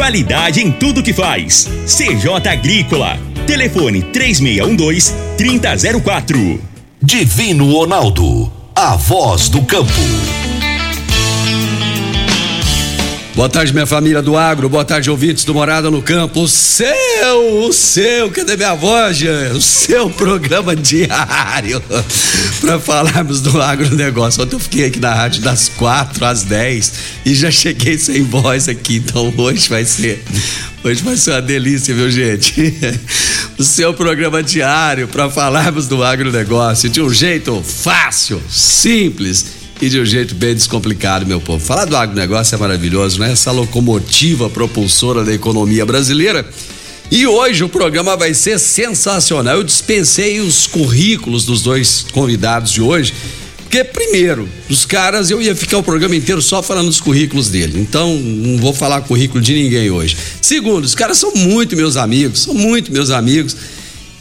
Qualidade em tudo que faz. CJ Agrícola. Telefone 3612-3004. Divino Ronaldo. A voz do campo. Boa tarde, minha família do agro. Boa tarde, ouvintes do Morada no Campo. O seu, o seu, cadê minha voz, Jean? O seu programa diário para falarmos do agronegócio. Ontem eu fiquei aqui na rádio das quatro às dez e já cheguei sem voz aqui. Então hoje vai ser, hoje vai ser uma delícia, viu, gente? O seu programa diário para falarmos do agronegócio de um jeito fácil, simples e de um jeito bem descomplicado, meu povo. Falar do agronegócio é maravilhoso, né? Essa locomotiva propulsora da economia brasileira. E hoje o programa vai ser sensacional. Eu dispensei os currículos dos dois convidados de hoje, porque, primeiro, os caras, eu ia ficar o programa inteiro só falando dos currículos dele. Então, não vou falar currículo de ninguém hoje. Segundo, os caras são muito meus amigos, são muito meus amigos.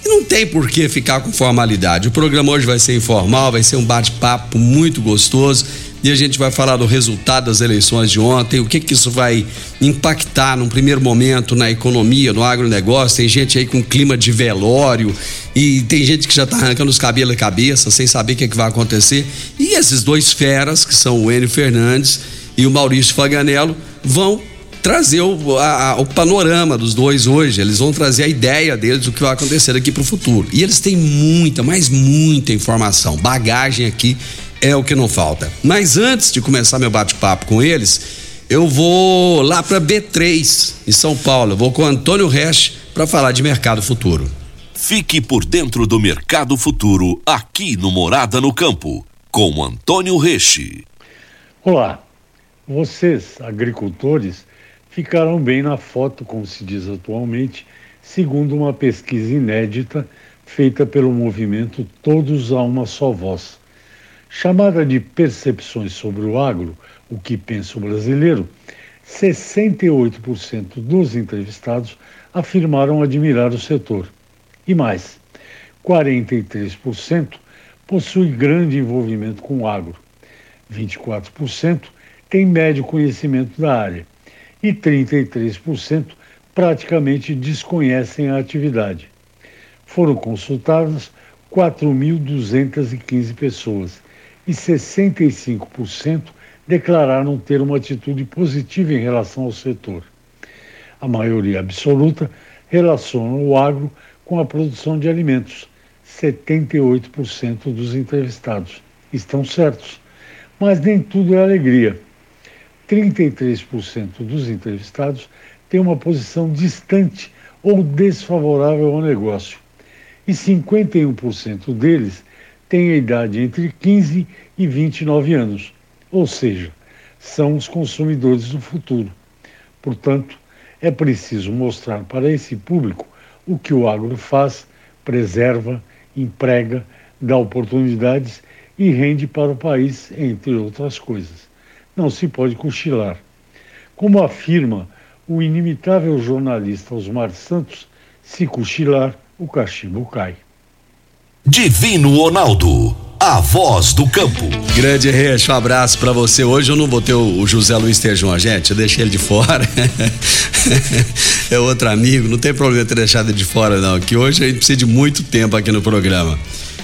E não tem por que ficar com formalidade. O programa hoje vai ser informal, vai ser um bate-papo muito gostoso e a gente vai falar do resultado das eleições de ontem, o que que isso vai impactar num primeiro momento na economia, no agronegócio. Tem gente aí com clima de velório e tem gente que já está arrancando os cabelos da cabeça sem saber o que, que vai acontecer. E esses dois feras, que são o Enio Fernandes e o Maurício Faganello, vão trazer o, a, o panorama dos dois hoje. Eles vão trazer a ideia deles do que vai acontecer aqui para o futuro. E eles têm muita, mas muita informação. Bagagem aqui é o que não falta. Mas antes de começar meu bate-papo com eles, eu vou lá para B3 em São Paulo. Eu vou com o Antônio Resch para falar de mercado futuro. Fique por dentro do mercado futuro aqui no Morada no Campo com Antônio Resch. Olá, vocês agricultores ficaram bem na foto, como se diz atualmente, segundo uma pesquisa inédita feita pelo movimento Todos a uma só voz. Chamada de Percepções sobre o Agro, o que pensa o brasileiro, 68% dos entrevistados afirmaram admirar o setor. E mais, 43% possui grande envolvimento com o agro, 24% tem médio conhecimento da área e 33% praticamente desconhecem a atividade. Foram consultadas 4.215 pessoas e 65% declararam ter uma atitude positiva em relação ao setor. A maioria absoluta relaciona o agro com a produção de alimentos. 78% dos entrevistados estão certos, mas nem tudo é alegria. 33% dos entrevistados têm uma posição distante ou desfavorável ao negócio. E 51% deles têm a idade entre 15 e 29 anos, ou seja, são os consumidores do futuro. Portanto, é preciso mostrar para esse público o que o agro faz, preserva, emprega, dá oportunidades e rende para o país, entre outras coisas não se pode cochilar. Como afirma o inimitável jornalista Osmar Santos, se cochilar, o cachimbo cai. Divino Ronaldo, a voz do campo. Grande Reis, um abraço para você. Hoje eu não vou ter o, José Luiz Tejão, gente, eu deixei ele de fora. é outro amigo, não tem problema ter deixado ele de fora não, que hoje a gente precisa de muito tempo aqui no programa.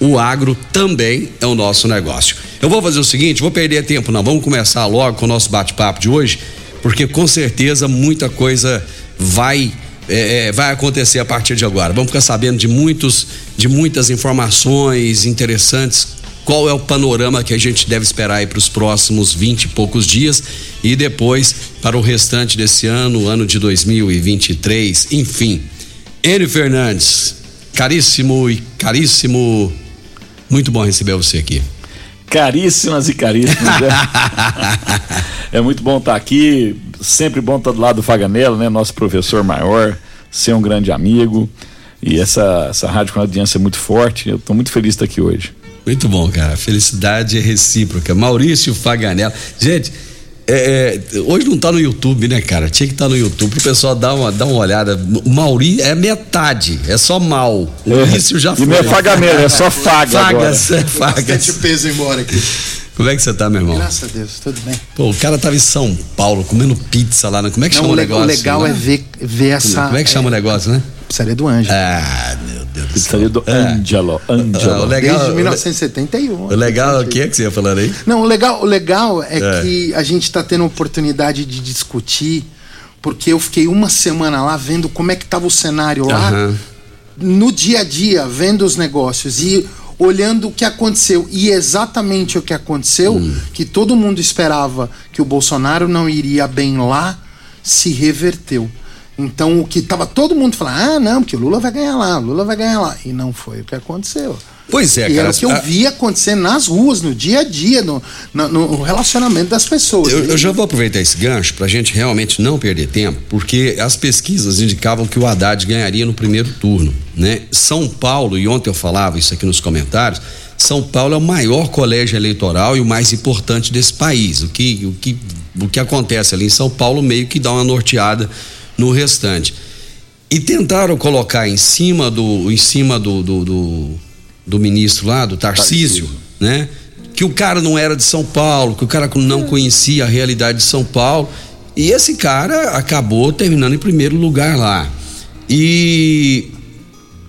o agro também é o nosso negócio. Eu vou fazer o seguinte, vou perder tempo não, vamos começar logo com o nosso bate-papo de hoje, porque com certeza muita coisa vai é, é, vai acontecer a partir de agora. Vamos ficar sabendo de muitos, de muitas informações interessantes. Qual é o panorama que a gente deve esperar aí para os próximos 20 e poucos dias e depois para o restante desse ano, ano de 2023, enfim. Enio Fernandes, caríssimo e caríssimo, muito bom receber você aqui. Caríssimas e caríssimos. Né? é muito bom estar aqui, sempre bom estar do lado do Faganello, né? Nosso professor maior, ser um grande amigo. E essa, essa rádio com audiência é muito forte. Eu estou muito feliz de estar aqui hoje. Muito bom, cara. Felicidade é recíproca. Maurício Faganello. Gente, é, é, hoje não tá no YouTube, né, cara? Tinha que estar tá no YouTube pro pessoal dar uma, dar uma olhada. O Mauri é metade, é só mal. O Maurício já foi. E não é fagamento, é só faga. Fagas, agora. é fagas. Peso embora aqui. Como é que você tá, meu irmão? Graças a Deus, tudo bem. Pô, o cara tava em São Paulo comendo pizza lá. Né? Como é que não, chama o, negócio? O legal né? é ver, ver essa. Como é que chama é, o negócio, né? Pizzaria do Anjo. Ah, meu Deus do céu. Pizzaria do Angelo. É. Angelo. o legal, Desde 1971. O legal, o que é que você ia falando aí? Não, o legal, o legal é, é. que a gente está tendo a oportunidade de discutir, porque eu fiquei uma semana lá vendo como é que estava o cenário lá, uhum. no dia a dia, vendo os negócios. E olhando o que aconteceu. E exatamente o que aconteceu, hum. que todo mundo esperava que o Bolsonaro não iria bem lá, se reverteu. Então o que estava todo mundo falando, ah, não, porque o Lula vai ganhar lá, o Lula vai ganhar lá. E não foi o que aconteceu. Pois é, e cara. Era o que eu via acontecer nas ruas, no dia a dia, no, no, no relacionamento das pessoas. Eu, eu, já vou aproveitar esse gancho para a gente realmente não perder tempo, porque as pesquisas indicavam que o Haddad ganharia no primeiro turno. Né? São Paulo, e ontem eu falava isso aqui nos comentários, São Paulo é o maior colégio eleitoral e o mais importante desse país. O que, o que, o que acontece ali em São Paulo meio que dá uma norteada no restante. E tentaram colocar em cima do, em cima do, do, do, do ministro lá, do Tarcísio, né? Que o cara não era de São Paulo, que o cara não conhecia a realidade de São Paulo. E esse cara acabou terminando em primeiro lugar lá. E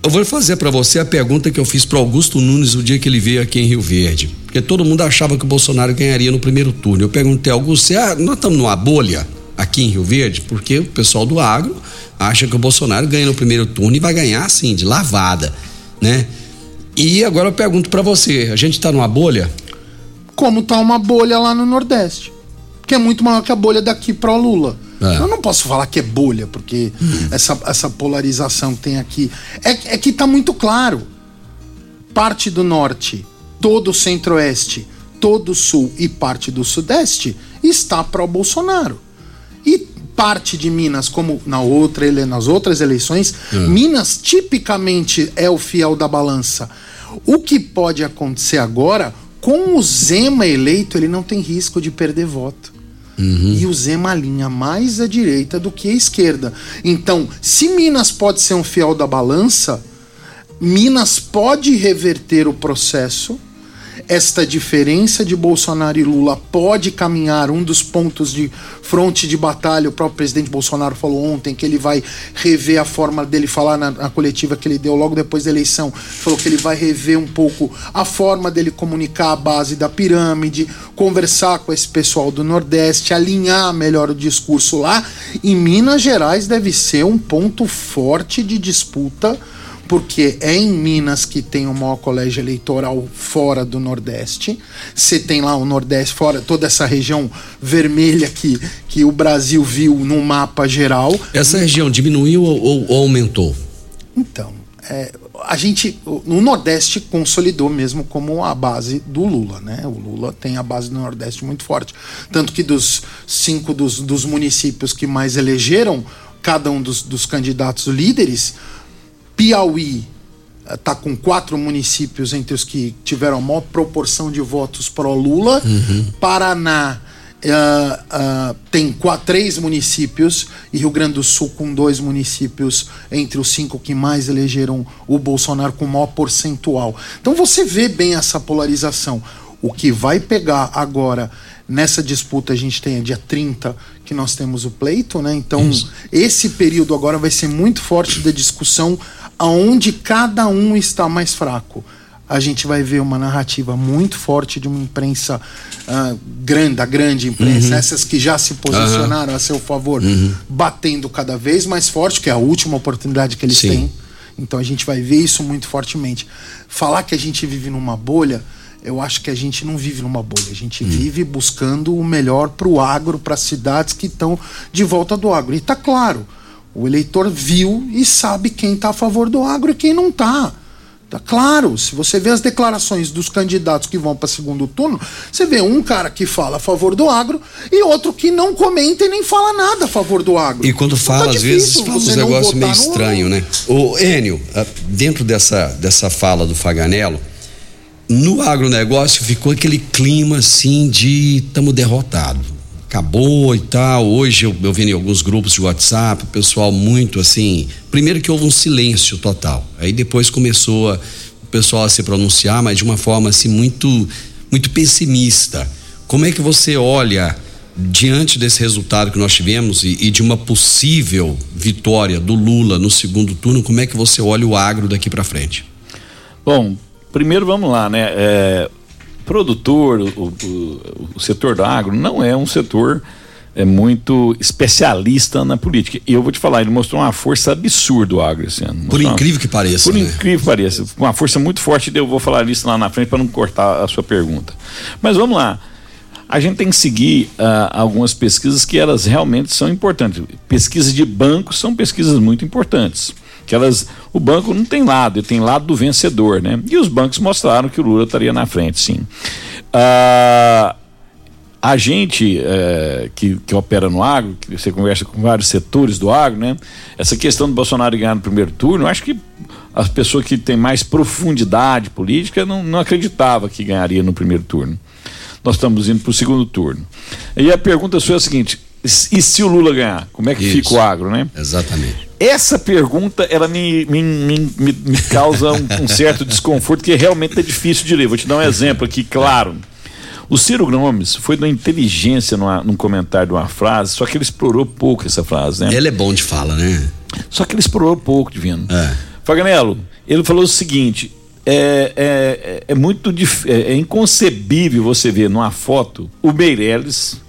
eu vou fazer para você a pergunta que eu fiz para Augusto Nunes o dia que ele veio aqui em Rio Verde. Porque todo mundo achava que o Bolsonaro ganharia no primeiro turno. Eu perguntei, Augusto, ah, nós estamos numa bolha? Aqui em Rio Verde, porque o pessoal do agro acha que o Bolsonaro ganha no primeiro turno e vai ganhar assim, de lavada, né? E agora eu pergunto para você, a gente tá numa bolha? Como tá uma bolha lá no Nordeste, que é muito maior que a bolha daqui pro Lula. É. Eu não posso falar que é bolha, porque hum. essa, essa polarização que tem aqui. É, é que tá muito claro. Parte do norte, todo o centro-oeste, todo o sul e parte do sudeste está pro Bolsonaro. E parte de Minas, como na outra, nas outras eleições, é. Minas tipicamente é o fiel da balança. O que pode acontecer agora, com o Zema eleito, ele não tem risco de perder voto. Uhum. E o Zema alinha mais à direita do que à esquerda. Então, se Minas pode ser um fiel da balança, Minas pode reverter o processo esta diferença de Bolsonaro e Lula pode caminhar um dos pontos de fronte de batalha. O próprio presidente Bolsonaro falou ontem que ele vai rever a forma dele falar na, na coletiva que ele deu logo depois da eleição. Falou que ele vai rever um pouco a forma dele comunicar a base da pirâmide, conversar com esse pessoal do Nordeste, alinhar melhor o discurso lá. E Minas Gerais deve ser um ponto forte de disputa porque é em Minas que tem o maior colégio eleitoral fora do Nordeste. Você tem lá o Nordeste, fora toda essa região vermelha que, que o Brasil viu no mapa geral. Essa região diminuiu ou, ou aumentou? Então, é, a gente, no Nordeste consolidou mesmo como a base do Lula, né? O Lula tem a base do Nordeste muito forte. Tanto que dos cinco dos, dos municípios que mais elegeram cada um dos, dos candidatos líderes, Piauí está eh, com quatro municípios entre os que tiveram a maior proporção de votos pró-Lula. Uhum. Paraná uh, uh, tem quatro, três municípios e Rio Grande do Sul com dois municípios entre os cinco que mais elegeram o Bolsonaro com maior percentual. Então você vê bem essa polarização. O que vai pegar agora nessa disputa, a gente tem dia 30 que nós temos o pleito, né? Então, Isso. esse período agora vai ser muito forte da discussão aonde cada um está mais fraco. a gente vai ver uma narrativa muito forte de uma imprensa uh, grande, a grande imprensa, uhum. essas que já se posicionaram uhum. a seu favor, uhum. batendo cada vez mais forte, que é a última oportunidade que eles Sim. têm. Então a gente vai ver isso muito fortemente. Falar que a gente vive numa bolha, eu acho que a gente não vive numa bolha. A gente hum. vive buscando o melhor para o agro, para as cidades que estão de volta do agro. E está claro, o eleitor viu e sabe quem está a favor do agro e quem não está. Tá claro, se você vê as declarações dos candidatos que vão para segundo turno, você vê um cara que fala a favor do agro e outro que não comenta e nem fala nada a favor do agro. E quando então fala, tá às vezes, fala uns negócios meio estranho, né? O Enio, ah, dentro dessa, dessa fala do Faganello, no agronegócio ficou aquele clima assim de estamos derrotados acabou e tal. Hoje eu, eu vi em alguns grupos de WhatsApp, o pessoal muito assim. Primeiro que houve um silêncio total. Aí depois começou a, o pessoal a se pronunciar, mas de uma forma assim muito, muito pessimista. Como é que você olha diante desse resultado que nós tivemos e, e de uma possível vitória do Lula no segundo turno? Como é que você olha o agro daqui para frente? Bom, primeiro vamos lá, né? É, produtor, o, o, o setor do agro, não é um setor é muito especialista na política. E eu vou te falar, ele mostrou uma força absurda o agro esse ano. Por incrível uma, que pareça. Por né? incrível que pareça. Uma força muito forte, eu vou falar isso lá na frente para não cortar a sua pergunta. Mas vamos lá. A gente tem que seguir uh, algumas pesquisas que elas realmente são importantes. Pesquisas de banco são pesquisas muito importantes que elas, o banco não tem lado, ele tem lado do vencedor, né? E os bancos mostraram que o Lula estaria na frente, sim. Ah, a gente é, que, que opera no agro, que você conversa com vários setores do agro, né? Essa questão do Bolsonaro ganhar no primeiro turno, acho que as pessoas que têm mais profundidade política não, não acreditava que ganharia no primeiro turno. Nós estamos indo para o segundo turno. E a pergunta sua é a seguinte: e se o Lula ganhar, como é que Isso. fica o agro, né? Exatamente. Essa pergunta, ela me, me, me, me causa um, um, certo desconforto, que realmente é difícil de ler. Vou te dar um exemplo aqui, claro. O Ciro Gomes foi da inteligência numa, num comentário de uma frase, só que ele explorou pouco essa frase, né? Ele é bom de fala, né? Só que ele explorou pouco, Divino. É. Faganello, ele falou o seguinte: é, é, é muito dif... é, é inconcebível você ver numa foto o Meirelles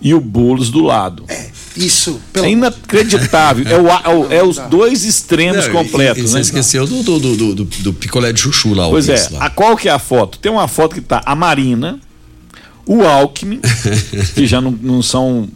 e o Boulos do lado. É, isso. Pelo... É inacreditável. é, o, é, o, é os dois extremos Não, completos. E, e você né? esqueceu do, do, do, do, do picolé de chuchu lá. Pois é. Lá. A, qual que é a foto? Tem uma foto que tá a Marina, o Alckmin, que já não, não são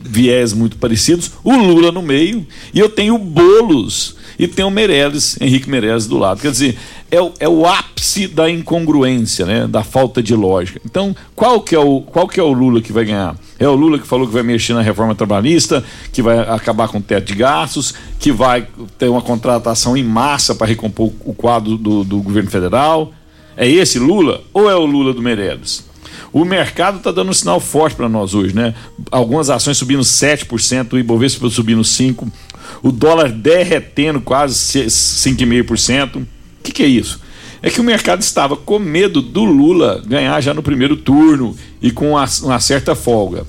viés muito parecidos, o Lula no meio, e eu tenho o Boulos e tem o Meirelles, Henrique Meirelles do lado. Quer dizer, é o, é o ápice da incongruência, né? da falta de lógica. Então, qual que, é o, qual que é o Lula que vai ganhar? É o Lula que falou que vai mexer na reforma trabalhista, que vai acabar com o teto de gastos, que vai ter uma contratação em massa para recompor o quadro do, do governo federal? É esse Lula ou é o Lula do Meirelles? O mercado está dando um sinal forte para nós hoje, né? Algumas ações subindo 7%, o Ibovespa subindo 5%, o dólar derretendo quase 5,5%. Que, que é isso? É que o mercado estava com medo do Lula ganhar já no primeiro turno e com uma, uma certa folga.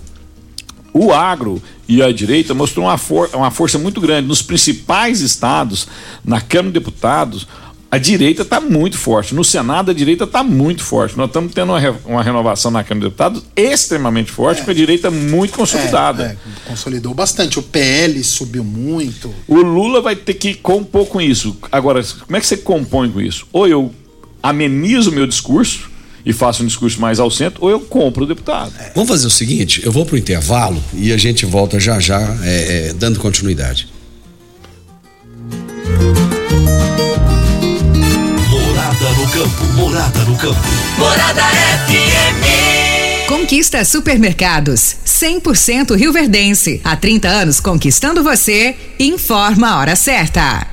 O agro e a direita mostrou uma, for uma força muito grande. Nos principais estados, na Câmara de Deputados, a direita está muito forte. No Senado, a direita está muito forte. Nós estamos tendo uma, re, uma, renovação na Câmara de Deputados extremamente forte, é. com a direita muito consolidada. É, é, consolidou bastante. O PL subiu muito. O Lula vai ter que compor com isso. Agora, como é que você compõe com isso? Ou eu amenizo o meu discurso e faço um discurso mais ao centro, ou eu compro o deputado. É. Vamos fazer o seguinte: eu vou para o intervalo e a gente volta já já, é, é, dando continuidade. Campo. Morada no campo. Morada FM. Conquista Supermercados. 100% Rio Verdense. Há 30 anos conquistando você. Informa a hora certa.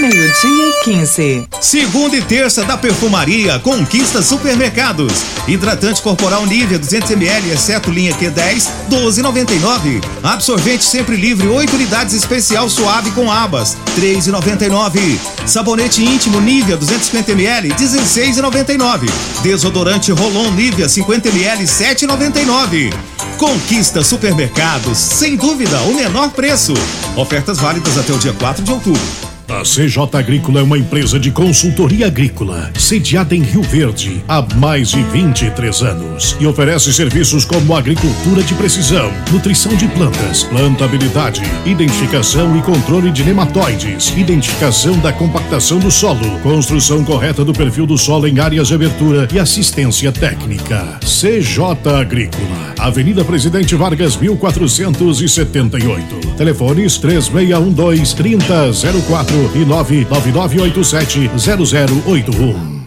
Meio-dia e 15. Segunda e terça da perfumaria Conquista Supermercados. Hidratante corporal Nivea 200ml, exceto linha Q10, 12,99. Absorvente sempre livre, 8 unidades especial suave com abas, 3,99. Sabonete íntimo Nivea 250ml, 16,99. Desodorante Rolon Nivea 50ml, 7,99. Conquista Supermercados, sem dúvida, o menor preço. Ofertas válidas até o dia 4 de outubro. A CJ Agrícola é uma empresa de consultoria agrícola, sediada em Rio Verde há mais de 23 anos e oferece serviços como agricultura de precisão, nutrição de plantas, plantabilidade, identificação e controle de nematóides, identificação da compactação do solo, construção correta do perfil do solo em áreas de abertura e assistência técnica. CJ Agrícola, Avenida Presidente Vargas 1478. Telefones 3612 3004 e 99987 0081.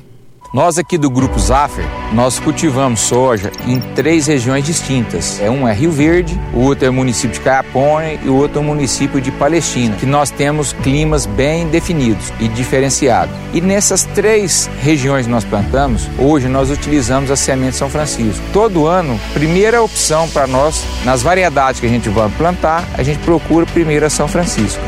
Nós aqui do Grupo Zaffer, nós cultivamos soja em três regiões distintas. É um é Rio Verde, o outro é o município de Caiapone e o outro é o município de Palestina, que nós temos climas bem definidos e diferenciados. E nessas três regiões que nós plantamos, hoje nós utilizamos a semente São Francisco. Todo ano, primeira opção para nós, nas variedades que a gente vai plantar, a gente procura primeiro a São Francisco.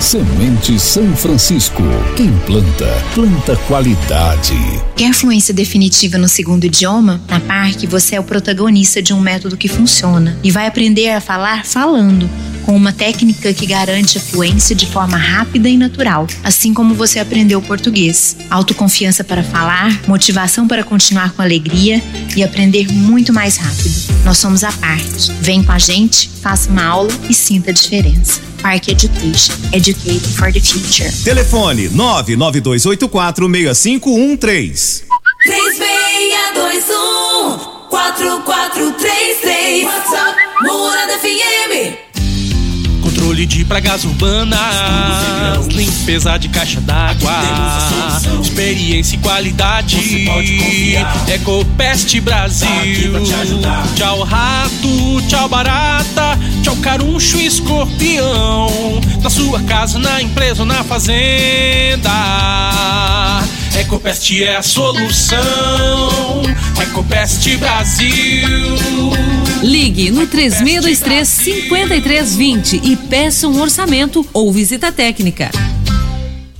Semente São Francisco. Quem planta, planta qualidade. Quer fluência definitiva no segundo idioma? Na Parque, você é o protagonista de um método que funciona e vai aprender a falar falando, com uma técnica que garante a fluência de forma rápida e natural, assim como você aprendeu português. Autoconfiança para falar, motivação para continuar com alegria e aprender muito mais rápido. Nós somos a Parque. Vem com a gente, faça uma aula e sinta a diferença. Park Education. Educating for the Future. Telefone 992846513. 3621 4433 WhatsApp Morada FM Controle de pragas urbanas, limpeza de caixa d'água, experiência e qualidade. Ecopest Brasil. Tchau rato, tchau barata, tchau caruncho e escorpião. Na sua casa, na empresa ou na fazenda. Ecopest é a solução. Ecopest Brasil. Ligue no 3623 5320 e peça um orçamento ou visita técnica.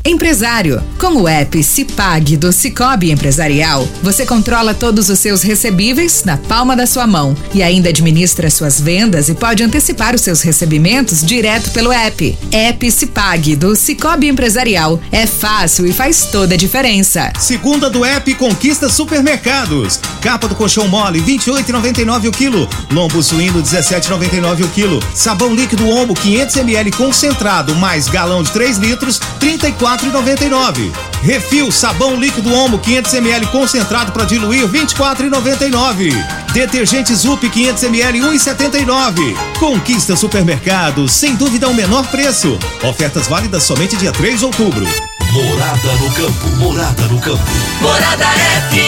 Empresário, com o app Cipag do Cicobi Empresarial, você controla todos os seus recebíveis na palma da sua mão e ainda administra suas vendas e pode antecipar os seus recebimentos direto pelo app. App Cipag do Cicobi Empresarial é fácil e faz toda a diferença. Segunda do app Conquista Supermercados. Capa do colchão mole 28,99 o quilo. Lombo suíno 17,99 o quilo. Sabão líquido Omo 500 ml concentrado mais galão de 3 litros 34 24,99. Refil sabão líquido Omo 500 ml concentrado para diluir 24,99. Detergente Zup 500 ml 1,79. Conquista supermercado, sem dúvida o menor preço. Ofertas válidas somente dia 3 de outubro. Morada no campo, morada no campo. Morada FM.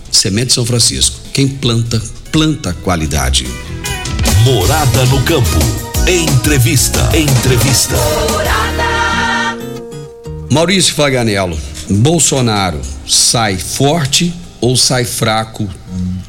Semente São Francisco. Quem planta, planta qualidade. Morada no campo. Entrevista. Entrevista. Morada. Maurício Faganello, Bolsonaro sai forte ou sai fraco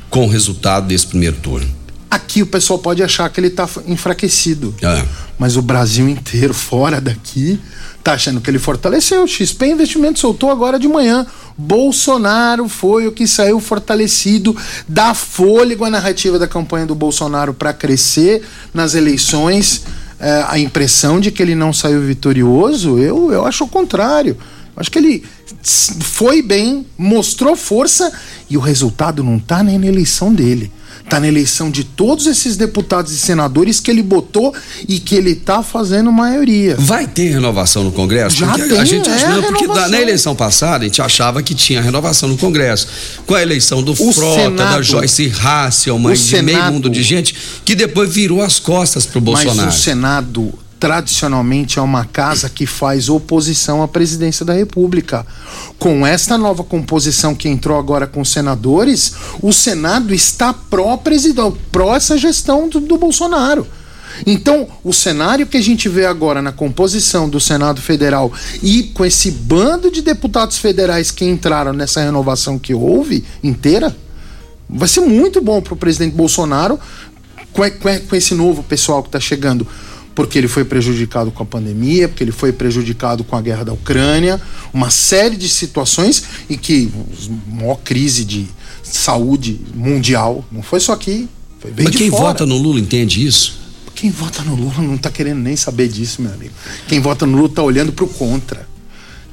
com o resultado desse primeiro turno? Aqui o pessoal pode achar que ele tá enfraquecido. É. Mas o Brasil inteiro, fora daqui, tá achando que ele fortaleceu. O XP Investimento soltou agora de manhã. Bolsonaro foi o que saiu fortalecido, dá fôlego à narrativa da campanha do Bolsonaro para crescer nas eleições. É, a impressão de que ele não saiu vitorioso, eu, eu acho o contrário. Acho que ele foi bem, mostrou força e o resultado não tá nem na eleição dele. Tá na eleição de todos esses deputados e senadores que ele botou e que ele tá fazendo maioria. Vai ter renovação no Congresso? Já porque tem, a gente é acha- não, porque na, eleição passada a gente achava que tinha renovação no Congresso. Com a eleição do Frota, Senado- da Joyce Hasselman, o de meio Senado- mundo de gente, que depois virou as costas pro Bolsonaro. Mas o Senado, tradicionalmente, é uma casa que faz oposição à presidência da República. Com esta nova composição que entrou agora com senadores, o Senado está pró-presidente, pró essa gestão do, do Bolsonaro. Então, o cenário que a gente vê agora na composição do Senado Federal e com esse bando de deputados federais que entraram nessa renovação que houve inteira, vai ser muito bom para o presidente Bolsonaro com, com, com esse novo pessoal que está chegando. Porque ele foi prejudicado com a pandemia, porque ele foi prejudicado com a guerra da Ucrânia, uma série de situações e que a maior crise de saúde mundial, não foi só aqui, foi bem Mas quem fora. vota no Lula entende isso? Quem vota no Lula não tá querendo nem saber disso, meu amigo. Quem vota no Lula tá olhando pro contra.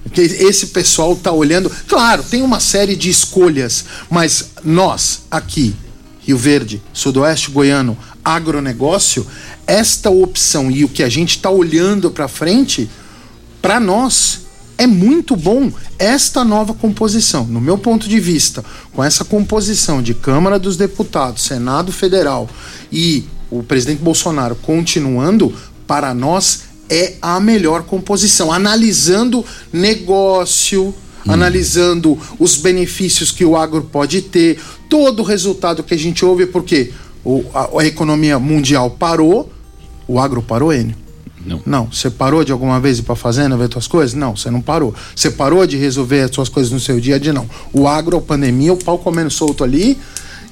Porque esse pessoal tá olhando. Claro, tem uma série de escolhas, mas nós, aqui, Rio Verde, Sudoeste Goiano, agronegócio, esta opção e o que a gente está olhando para frente, para nós, é muito bom esta nova composição. No meu ponto de vista, com essa composição de Câmara dos Deputados, Senado Federal e o presidente Bolsonaro continuando, para nós é a melhor composição. Analisando negócio, analisando os benefícios que o agro pode ter, todo o resultado que a gente ouve, porque o, a, a economia mundial parou, o agro parou, Enio? Não. Não. Você parou de alguma vez ir pra fazenda ver tuas coisas? Não, você não parou. Você parou de resolver as suas coisas no seu dia a dia? Não. O agro, a pandemia, o pau comendo solto ali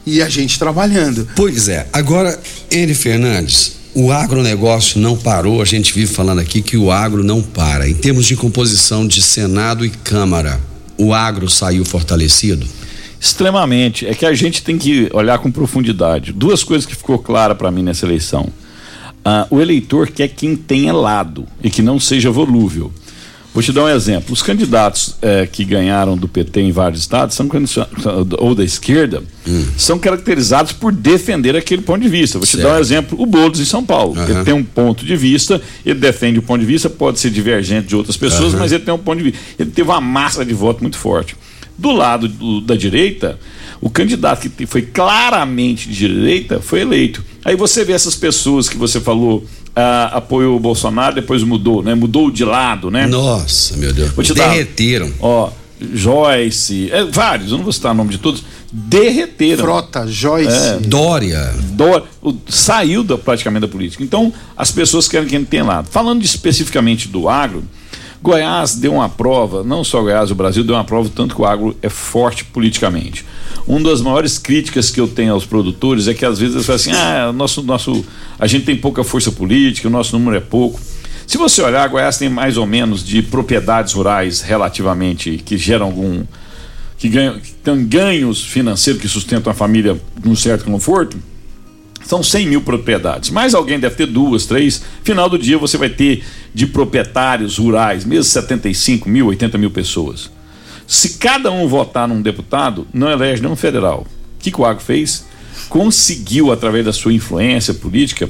e a gente trabalhando. Pois é. Agora, N. Fernandes, o agronegócio não parou. A gente vive falando aqui que o agro não para. Em termos de composição de Senado e Câmara, o agro saiu fortalecido? Extremamente. É que a gente tem que olhar com profundidade. Duas coisas que ficou clara para mim nessa eleição. Ah, o eleitor quer quem tenha lado e que não seja volúvel. Vou te dar um exemplo. Os candidatos eh, que ganharam do PT em vários estados são ou da esquerda são caracterizados por defender aquele ponto de vista. Vou te dar um exemplo. O Boulos em São Paulo. Ele tem um ponto de vista, ele defende o ponto de vista, pode ser divergente de outras pessoas, Aham. mas ele tem um ponto de vista. Ele teve uma massa de voto muito forte. Do lado do- da direita, o candidato que foi claramente de direita foi eleito. Aí você vê essas pessoas que você falou ah, apoiou o Bolsonaro, depois mudou, né? Mudou de lado, né? Nossa, meu Deus. Vou te dar- Derreteram. Ó, Joyce, é, vários, eu não vou citar o nome de todos, derreteram. Frota, Joyce. É. Dória. Dó- o- saiu da, praticamente da política. Então, as pessoas querem quem tem lado. Falando especificamente do agro, Goiás deu uma prova, não só Goiás, o Brasil deu uma prova, tanto que o agro é forte politicamente. Uma das maiores críticas que eu tenho aos produtores é que às vezes eles falam assim: ah, nosso, nosso, a gente tem pouca força política, o nosso número é pouco. Se você olhar, Goiás tem mais ou menos de propriedades rurais relativamente que geram algum. que ganham, que têm ganhos financeiros que sustentam a família num certo conforto, são 100 mil propriedades. Mais alguém deve ter duas, três. Final do dia você vai ter de proprietários rurais, mesmo 75 mil, 80 mil pessoas. Se cada um votar num deputado, não elege nenhum federal. O que, que o Agro fez? Conseguiu, através da sua influência política,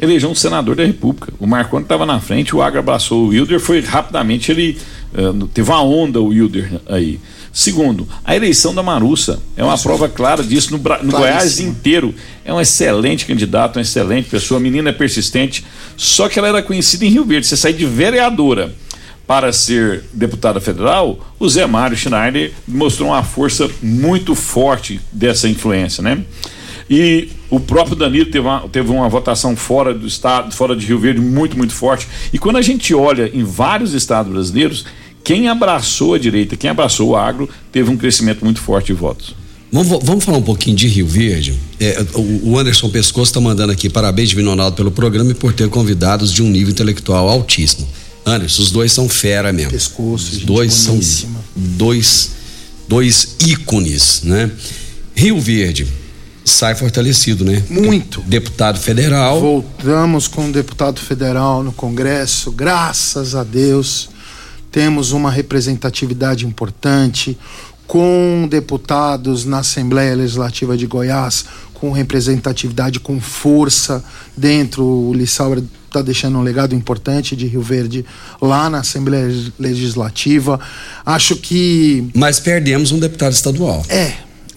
eleger um senador da República. O Marconi estava na frente, o Agro abraçou o Wilder, foi rapidamente, ele eh, teve uma onda o Wilder aí. Segundo, a eleição da Marussa é uma prova clara disso no, no Goiás inteiro. É um excelente candidato, uma excelente pessoa, a menina é persistente, só que ela era conhecida em Rio Verde. Você sair de vereadora para ser deputada federal, o Zé Mário Schneider mostrou uma força muito forte dessa influência, né? E o próprio Danilo teve uma, teve uma votação fora do estado, fora de Rio Verde, muito, muito forte. E quando a gente olha em vários estados brasileiros, quem abraçou a direita, quem abraçou o agro, teve um crescimento muito forte de votos. Vamos, vamos falar um pouquinho de Rio Verde. É, o, Anderson Pescoço está mandando aqui parabéns, Divino Ronaldo, pelo programa e por ter convidados de um nível intelectual altíssimo. Anderson, os dois são fera mesmo. Pescoço, Os gente dois são dois, dois ícones, né? Rio Verde sai fortalecido, né? Muito. Deputado federal. Voltamos com o deputado federal no Congresso, graças a Deus. Temos uma representatividade importante, com deputados na Assembleia Legislativa de Goiás, com representatividade, com força dentro. O Lissauer está deixando um legado importante de Rio Verde lá na Assembleia Legislativa. Acho que. Mas perdemos um deputado estadual. É.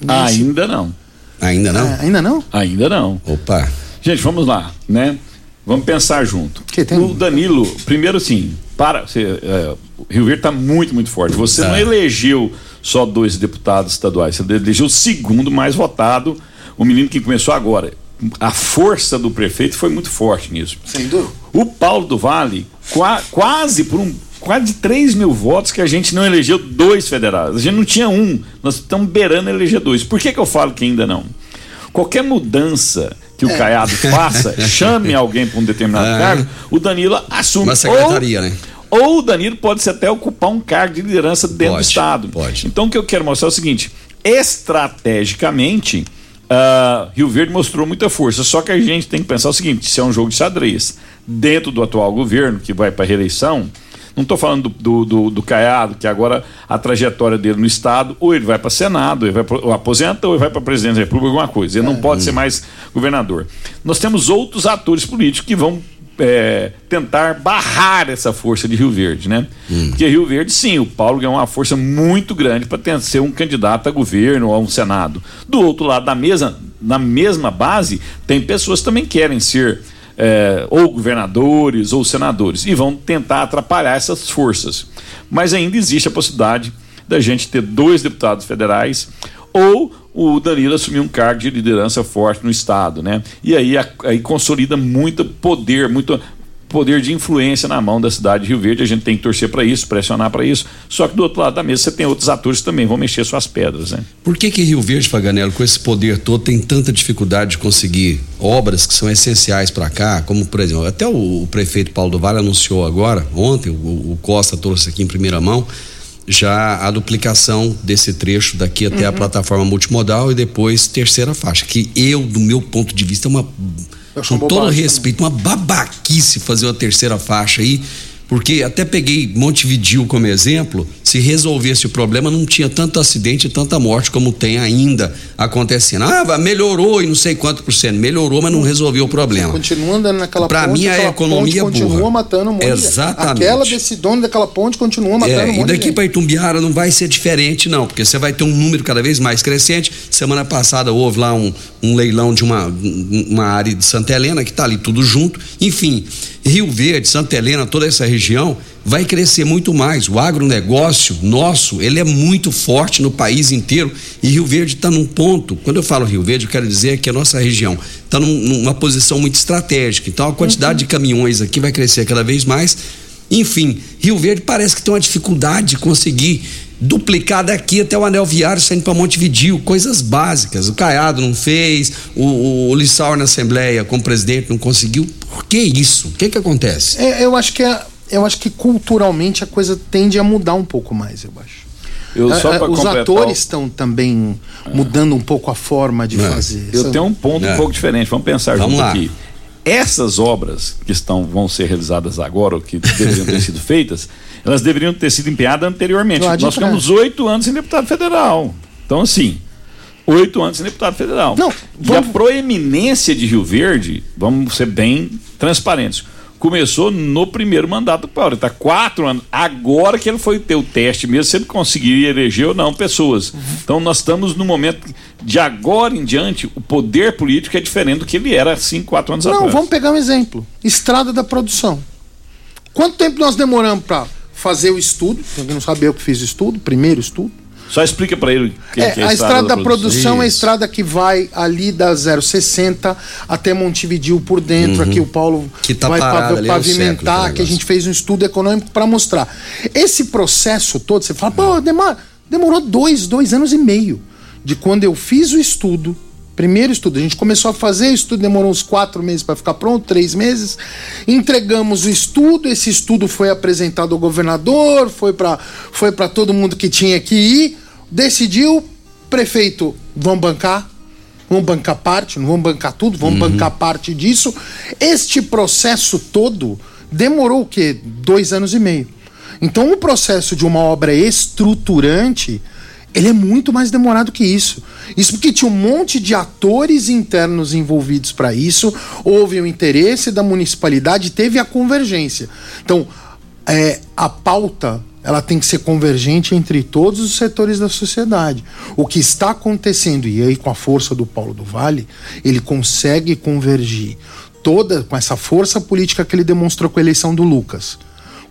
Ainda não. Ainda não? É, ainda não? Ainda não. Opa. Gente, vamos lá, né? Vamos pensar junto. O Danilo, primeiro assim, para. Você, é, Rio Verde está muito, muito forte. Você Tá. não elegeu só dois deputados estaduais, você elegeu o segundo mais votado, o menino que começou agora. a força do prefeito foi muito forte nisso. Sem dúvida. O Paulo do Vale, qua- quase por um. Quase 3 mil votos que a gente não elegeu dois federais. A gente não tinha um. Nós estamos beirando eleger dois. Por que, que eu falo que ainda não? Qualquer mudança que o É. Caiado faça, chame alguém para um determinado É. cargo, o Danilo assume. Uma secretaria, ou, né? Ou o Danilo pode se até ocupar um cargo de liderança dentro do Pode, Estado. pode. Então o que eu quero mostrar é o seguinte: estrategicamente, ah, Rio Verde mostrou muita força. Só que a gente tem que pensar o seguinte: se é um jogo de xadrez dentro do atual governo, que vai para a reeleição. Não estou falando do, do, do, do Caiado, que agora a trajetória dele no Estado, ou ele vai para Senado, ou ele vai pra, ou aposenta, ou ele vai para presidente da República, alguma coisa. Ele não pode ser mais governador. Nós temos outros atores políticos que vão é, tentar barrar essa força de Rio Verde, né? Porque Rio Verde, sim, o Paulo ganhou uma força muito grande para ser um candidato a governo ou a um Senado. Do outro lado da mesa, na mesma base, tem pessoas que também querem ser é, ou governadores ou senadores e vão tentar atrapalhar essas forças. Mas ainda existe a possibilidade da gente ter dois deputados federais ou o Danilo assumir um cargo de liderança forte no estado, né? E aí, aí consolida muito poder, muito poder de influência na mão da cidade de Rio Verde. A gente tem que torcer para isso, pressionar para isso. Só que do outro lado da mesa você tem outros atores que também vão mexer suas pedras, né? Por que que Rio Verde, Faganello, com esse poder todo, tem tanta dificuldade de conseguir obras que são essenciais para cá, como por exemplo, até o, o prefeito Paulo do Vale anunciou agora, ontem, o, o Costa trouxe aqui em primeira mão, já a duplicação desse trecho daqui até a plataforma multimodal e depois terceira faixa, que eu, do meu ponto de vista, é uma com todo respeito, uma babaquice fazer uma terceira faixa aí, porque até peguei Montevidil como exemplo, se resolvesse o problema não tinha tanto acidente e tanta morte como tem ainda acontecendo. Ah, melhorou e não sei quanto por cento, melhorou, mas não resolveu o problema. Continua andando naquela Pra ponte, mim, a economia ponte continua burra. matando um monte de- Exatamente. Aquela desse dono daquela ponte continua matando É, um e monte de daqui para Itumbiara não vai ser diferente, não, porque você vai ter um número cada vez mais crescente. Semana passada houve lá um, um leilão de uma, um- uma área de Santa Helena, que está ali tudo junto. Enfim, Rio Verde, Santa Helena, toda essa região vai crescer muito mais. O agronegócio nosso, ele é muito forte no país inteiro e Rio Verde está num ponto. Quando eu falo Rio Verde, eu quero dizer que a nossa região está numa posição muito estratégica. Então a quantidade de caminhões aqui vai crescer cada vez mais. Enfim, Rio Verde parece que tem uma dificuldade de conseguir duplicar daqui até o anel viário saindo para Montevidil, coisas básicas. O Caiado não fez, o, o, o Lissauer na Assembleia como presidente não conseguiu. Por que isso? O que que acontece? É, eu acho que é- eu acho que culturalmente a coisa tende a mudar um pouco mais, eu acho. Eu, É, só é, pra os completar atores o- estão também mudando um pouco a forma de É. fazer. Eu sabe? tenho um ponto É. um pouco diferente. Vamos pensar Vamos junto lá. aqui. Essas obras que estão, vão ser realizadas agora, ou que deveriam ter sido feitas, elas deveriam ter sido empenhadas anteriormente. Nós ficamos oito anos sem deputado federal. Então, assim, oito anos sem deputado federal. Não, E a proeminência de Rio Verde, vamos ser bem transparentes, começou no primeiro mandato do Paulo. Está quatro anos. Agora que ele foi ter o teste mesmo, se ele conseguiria eleger ou não pessoas. Então nós estamos no momento de agora em diante, o poder político é diferente do que ele era cinco, quatro anos Não, atrás. vamos pegar um exemplo. Estrada da produção. Quanto tempo nós demoramos para fazer o estudo? Que não saber eu que fiz o estudo, primeiro estudo. Só explica para ele o que É, que é a estrada da produção é a estrada que vai ali da 060 até Montevidil por dentro. Aqui o Paulo Uhum. Que tá vai parado pav- ali há um século, pavimentar, que a gente fez um estudo econômico para mostrar. Esse processo todo, você fala, pô, demora, demorou dois, dois anos e meio de quando eu fiz o estudo. Primeiro estudo, a gente começou a fazer o estudo, demorou uns quatro meses para ficar pronto, três meses. Entregamos o estudo, esse estudo foi apresentado ao governador, foi para foi para todo mundo que tinha que ir. Decidiu, prefeito, vão bancar, vamos bancar parte, não vamos bancar tudo, vamos bancar parte disso. Este processo todo demorou o quê? Dois anos e meio. Então, o processo de uma obra estruturante, ele é muito mais demorado que isso. Isso porque tinha um monte de atores internos envolvidos para isso, houve o interesse da municipalidade, teve a convergência. Então, é, a pauta ela tem que ser convergente entre todos os setores da sociedade. O que está acontecendo, e aí com a força do Paulo do Vale, ele consegue convergir toda com essa força política que ele demonstrou com a eleição do Lucas.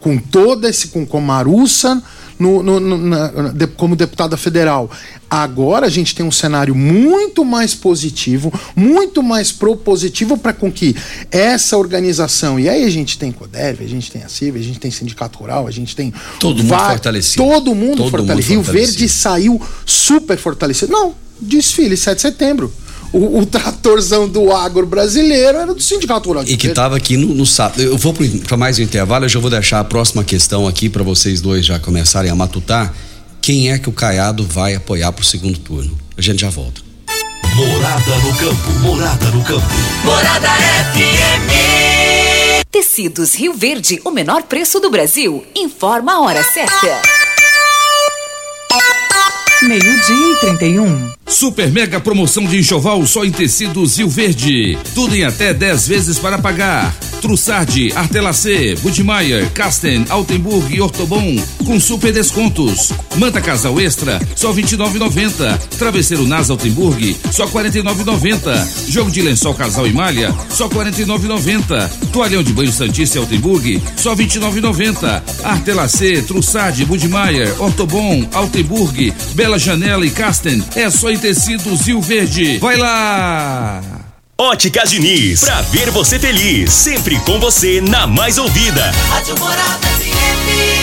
Com toda esse com, com Marussa no, no- no- na- como deputada federal. Agora a gente tem um cenário muito mais positivo, muito mais propositivo para com que essa organização, e aí a gente tem CODEV, a gente tem a CIV, a gente tem Sindicato Rural, a gente tem. Todo mundo va- fortalecido. Todo mundo Todo fortalecido. mundo Rio Verde saiu super fortalecido. Não, desfile 7 de setembro. O, o tratorzão do agro brasileiro era do Sindicato Rural. de E que estava aqui no, no sábado. Eu vou para mais um intervalo, eu já vou deixar a próxima questão aqui para vocês dois já começarem a matutar. Quem é que o Caiado vai apoiar para o segundo turno? A gente já volta. Morada no campo. Morada no campo. Morada FM. Tecidos Rio Verde, o menor preço do Brasil. Informa a hora certa. Meio-dia e 31. Super mega promoção de enxoval só em tecidos Rio Verde. Tudo em até 10 vezes para pagar. Trussardi, Artelacê, Budmeier, Casten, Altenburg e Ortobon com super descontos. Manta casal extra só 29,90. Travesseiro Nasa Altenburg só 49,90. Jogo de lençol casal e malha só 49,90. Toalhão de banho Santista e Altenburg só 29,90. Artelacê, Trussardi, Budmeier, Ortobon, Altenburg, Bela Janela e Casten é só em tecidos Rio Verde. Vai lá! Óticas Diniz, pra ver você feliz, sempre com você na mais ouvida. Rádio Morada FM.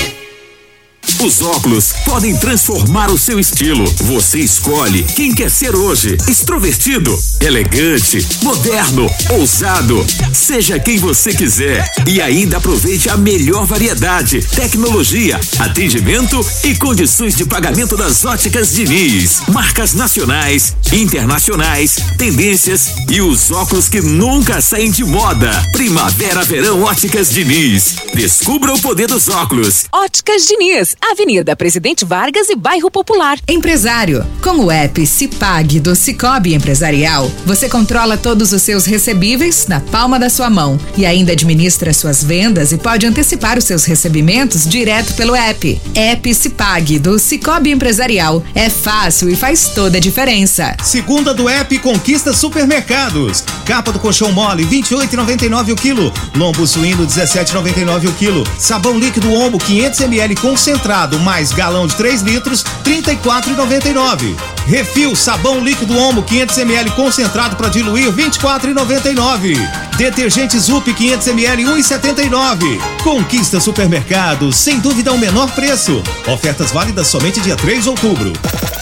Os óculos podem transformar o seu estilo. Você escolhe quem quer ser hoje. Extrovertido, elegante, moderno, ousado. Seja quem você quiser. E ainda aproveite a melhor variedade, tecnologia, atendimento e condições de pagamento das óticas Diniz. Marcas nacionais, internacionais, tendências e os óculos que nunca saem de moda. Primavera, verão, óticas Diniz. Descubra o poder dos óculos. Óticas Diniz, Avenida Presidente Vargas e Bairro Popular. Empresário, com o app Cipag do Cicobi Empresarial, você controla todos os seus recebíveis na palma da sua mão e ainda administra suas vendas e pode antecipar os seus recebimentos direto pelo app. App Cipag do Cicobi Empresarial é fácil e faz toda a diferença. Segunda do app Conquista Supermercados. Capa do colchão mole, 28,99 o quilo. Lombo suíno, 17,99 o quilo. Sabão líquido Ombo, 500 ml concentrado, mais galão de 3 litros, 34,99. Refil sabão líquido Ombo, 500 ml concentrado para diluir, 24,99. Detergente Zup, 500 ml, 1,79. Conquista Supermercados, sem dúvida o menor preço. Ofertas válidas somente dia 3 de outubro.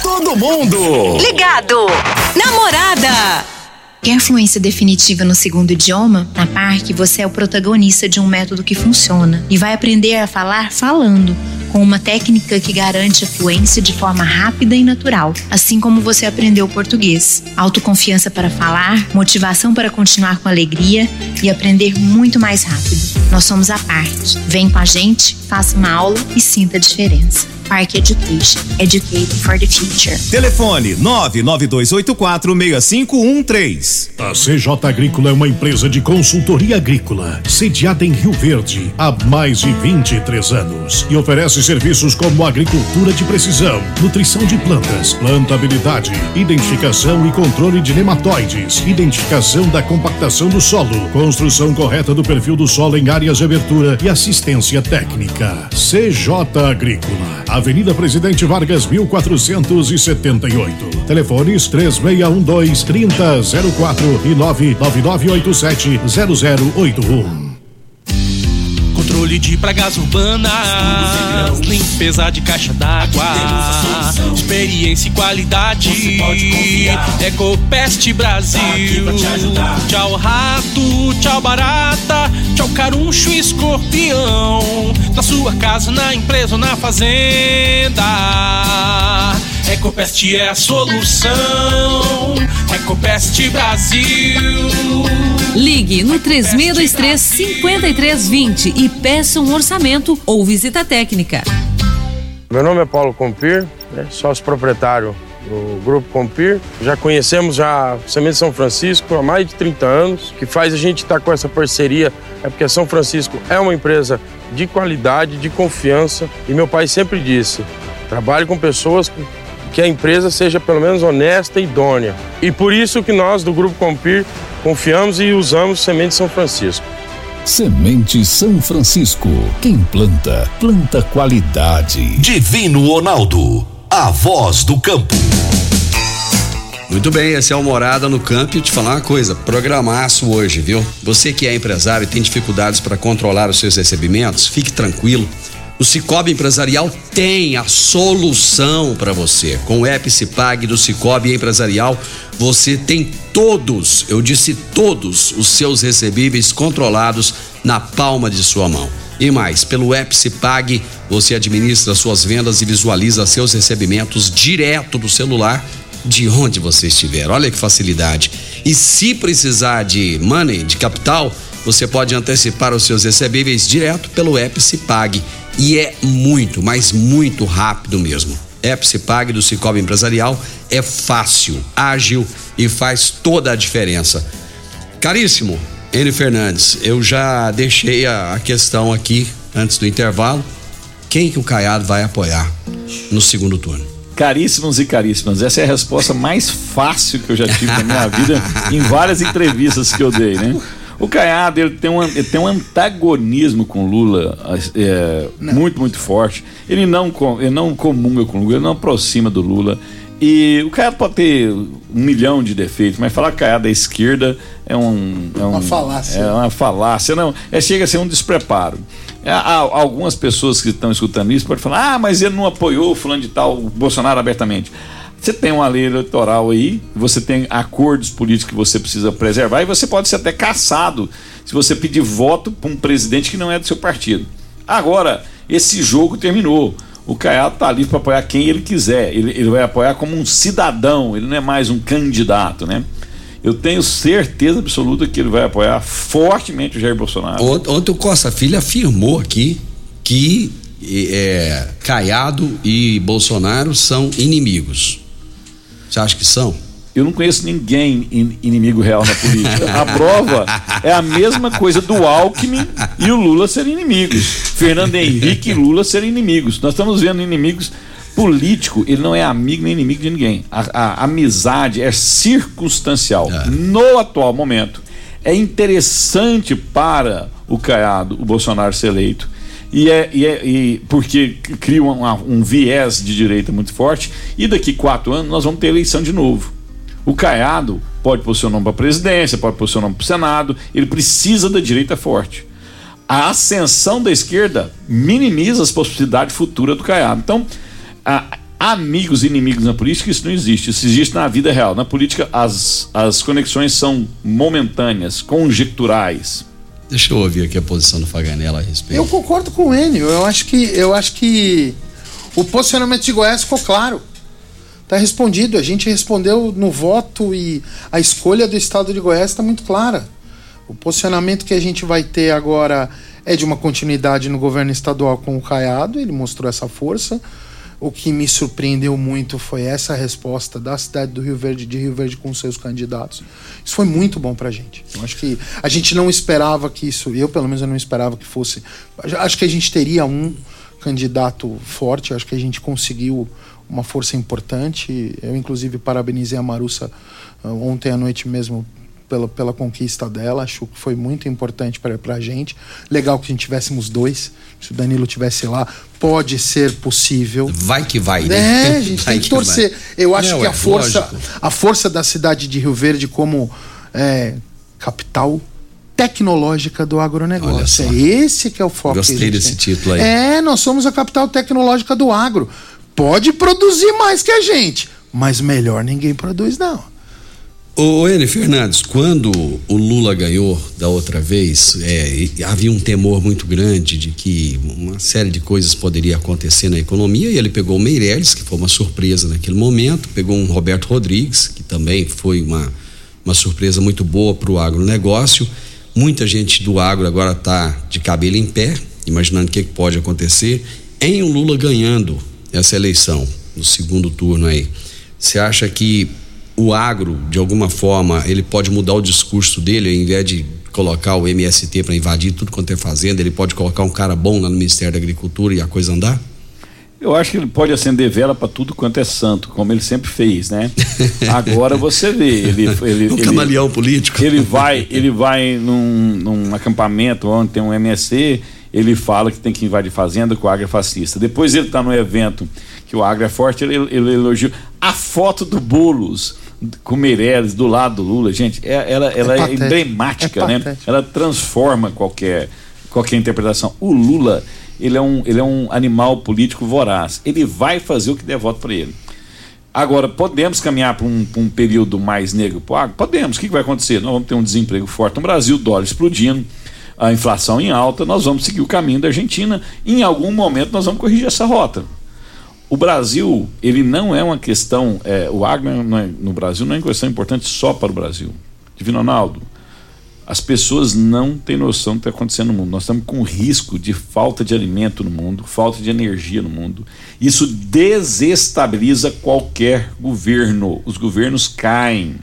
Todo mundo! Ligado! Namorada! Quer fluência definitiva no segundo idioma? Na Parque, você é o protagonista de um método que funciona e vai aprender a falar falando, com uma técnica que garante a fluência de forma rápida e natural, assim como você aprendeu português. Autoconfiança para falar, motivação para continuar com alegria e aprender muito mais rápido. Nós somos a Parque. Vem com a gente, faça uma aula e sinta a diferença. Parque Education. Educating for the future. Telefone 992846513. A CJ Agrícola é uma empresa de consultoria agrícola, sediada em Rio Verde há mais de 23 anos e oferece serviços como agricultura de precisão, nutrição de plantas, plantabilidade, identificação e controle de nematóides, identificação da compactação do solo, construção correta do perfil do solo em áreas de abertura e assistência técnica. CJ Agrícola, Avenida Presidente Vargas 1478. Telefones 3612 3004 e 99987 0081. Controle de pragas urbanas, limpeza de caixa d'água, experiência e qualidade. Ecopest Brasil. Tchau rato, tchau barata, tchau caruncho e escorpião. Na sua casa, na empresa ou na fazenda. Ecopest é a solução. Ecopest Brasil. Ligue no 3623 5320 e peça um orçamento ou visita técnica. Meu nome é Paulo Compir, né, sócio proprietário do Grupo Compir. Já conhecemos já a Semente São Francisco há mais de 30 anos. O que faz a gente estar com essa parceria é porque a São Francisco é uma empresa de qualidade, de confiança. E meu pai sempre disse: trabalhe com pessoas que a empresa seja pelo menos honesta e idônea. E por isso que nós do Grupo Compir confiamos e usamos Semente São Francisco. Semente São Francisco. Quem planta, planta qualidade. Divino Ronaldo, a voz do campo. Muito bem, esse é o Morada no Campo e te falar uma coisa, programaço hoje, viu? Você que é empresário e tem dificuldades para controlar os seus recebimentos, fique tranquilo. O Cicobi Empresarial tem a solução para você. Com o app Cipag do Cicobi Empresarial, você tem todos, eu disse todos, os seus recebíveis controlados na palma de sua mão. E mais, pelo app Cipag, você administra suas vendas e visualiza seus recebimentos direto do celular de onde você estiver. Olha que facilidade. E se precisar de money, de capital, você pode antecipar os seus recebíveis direto pelo app Cipag. E é muito, mas muito rápido mesmo. App Cipag do Cicobi Empresarial é fácil, ágil e faz toda a diferença. Caríssimo, N Fernandes, eu já deixei a, a questão aqui antes do intervalo. Quem que o Caiado vai apoiar no segundo turno? Caríssimos e caríssimas, essa é a resposta mais fácil que eu já tive na minha vida em várias entrevistas que eu dei, né? O Caiado ele tem, um, ele tem um antagonismo com Lula é, muito, muito forte. Ele não, ele não comunga com Lula, ele não aproxima do Lula. E o Caiado pode ter um milhão de defeitos, mas falar que Caiado é esquerda é um. É um, Uma falácia. É uma falácia, não. É, chega a ser um despreparo. É, há algumas pessoas que estão escutando isso podem falar: ah, mas ele não apoiou o fulano de tal, o Bolsonaro abertamente. Você tem uma lei eleitoral aí, você tem acordos políticos que você precisa preservar e você pode ser até caçado se você pedir voto para um presidente que não é do seu partido. Agora, esse jogo terminou. O Caiado está ali para apoiar quem ele quiser. Ele, ele vai apoiar como um cidadão, ele não é mais um candidato, né? Eu tenho certeza absoluta que ele vai apoiar fortemente o Jair Bolsonaro. Ontem, o Costa Filho afirmou aqui que é, Caiado e Bolsonaro são inimigos. Você acha que são? Eu não conheço ninguém in, inimigo real na política. A prova é a mesma coisa do Alckmin e o Lula serem inimigos. Fernando Henrique e Lula serem inimigos. Nós estamos vendo inimigos político, ele não é amigo nem inimigo de ninguém. A, a amizade é circunstancial. É. No atual momento, é interessante para o Caiado, o Bolsonaro ser eleito. E é, e é e porque cria um, um viés de direita muito forte. E daqui quatro anos nós vamos ter eleição de novo. O Caiado pode pôr seu nome para a presidência, pode pôr seu nome para o Senado. Ele precisa da direita forte. A ascensão da esquerda minimiza as possibilidades futuras do Caiado. Então, a, amigos e inimigos na política, isso não existe. Isso existe na vida real. Na política, as, as conexões são momentâneas, conjecturais. Deixa eu ouvir aqui a posição do Faganella a respeito. Eu concordo com o Enio. Eu acho que, eu acho que o posicionamento de Goiás ficou claro. Está respondido. A gente respondeu no voto e a escolha do estado de Goiás está muito clara. O posicionamento que a gente vai ter agora é de uma continuidade no governo estadual com o Caiado. Ele mostrou essa força. O que me surpreendeu muito foi essa resposta da cidade do Rio Verde, de Rio Verde, com seus candidatos. Isso foi muito bom pra gente. Eu acho que a gente não esperava que isso, eu pelo menos eu não esperava que fosse. Acho que a gente teria um candidato forte, acho que a gente conseguiu uma força importante. Eu, inclusive, parabenizei a Marussa uh, ontem à noite mesmo pela, pela conquista dela. Acho que foi muito importante para a gente. Legal que a gente tivéssemos dois. Se o Danilo tivesse lá, pode ser possível. Vai que vai, né? É, a gente vai tem que, que torcer. Vai. Eu acho Não, que a é força, a força da cidade de Rio Verde como é, capital tecnológica do agronegócio. É esse que é o foco. Gostei desse tem. título aí. É, nós somos a capital tecnológica do agro. Pode produzir mais que a gente, mas melhor ninguém produz não. Ô, N. Fernandes, quando o Lula ganhou da outra vez, é, havia um temor muito grande de que uma série de coisas poderia acontecer na economia e ele pegou o Meirelles, que foi uma surpresa naquele momento, pegou um Roberto Rodrigues, que também foi uma, uma surpresa muito boa para o agronegócio. Muita gente do agro agora está de cabelo em pé, imaginando o que, que pode acontecer. Em o Lula ganhando essa eleição, no segundo turno aí, você acha que o agro, de alguma forma, ele pode mudar o discurso dele, ao invés de colocar o MST para invadir tudo quanto é fazenda, ele pode colocar um cara bom lá no Ministério da Agricultura e a coisa andar? Eu acho que ele pode acender vela para tudo quanto é santo, como ele sempre fez, né? Agora você vê, ele, ele, Um ele- camaleão político. Ele vai, ele vai num, num acampamento onde tem um MSC, ele fala que tem que invadir fazenda, que o agro é fascista. Depois ele está no evento que o agro é forte, ele, ele elogia a foto do Boulos com Meirelles do lado do Lula, gente, é- ela, ela é, patético. emblemática, É né? Ela transforma qualquer qualquer interpretação. O Lula, ele é um, ele é um animal político voraz. Ele vai fazer o que der voto para ele. Agora, podemos caminhar para um, um período mais negro pro agro? Podemos. O que, que vai acontecer? Nós vamos ter um desemprego forte no Brasil, dólar explodindo, a inflação em alta, nós vamos seguir o caminho da Argentina. Em algum momento nós vamos corrigir essa rota. O Brasil, ele não é uma questão, é, o agro é- no Brasil não é uma questão importante só para o Brasil. Divino Ronaldo, as pessoas não têm noção do que está acontecendo no mundo. Nós estamos com risco de falta de alimento no mundo, falta de energia no mundo. Isso desestabiliza qualquer governo. Os governos caem.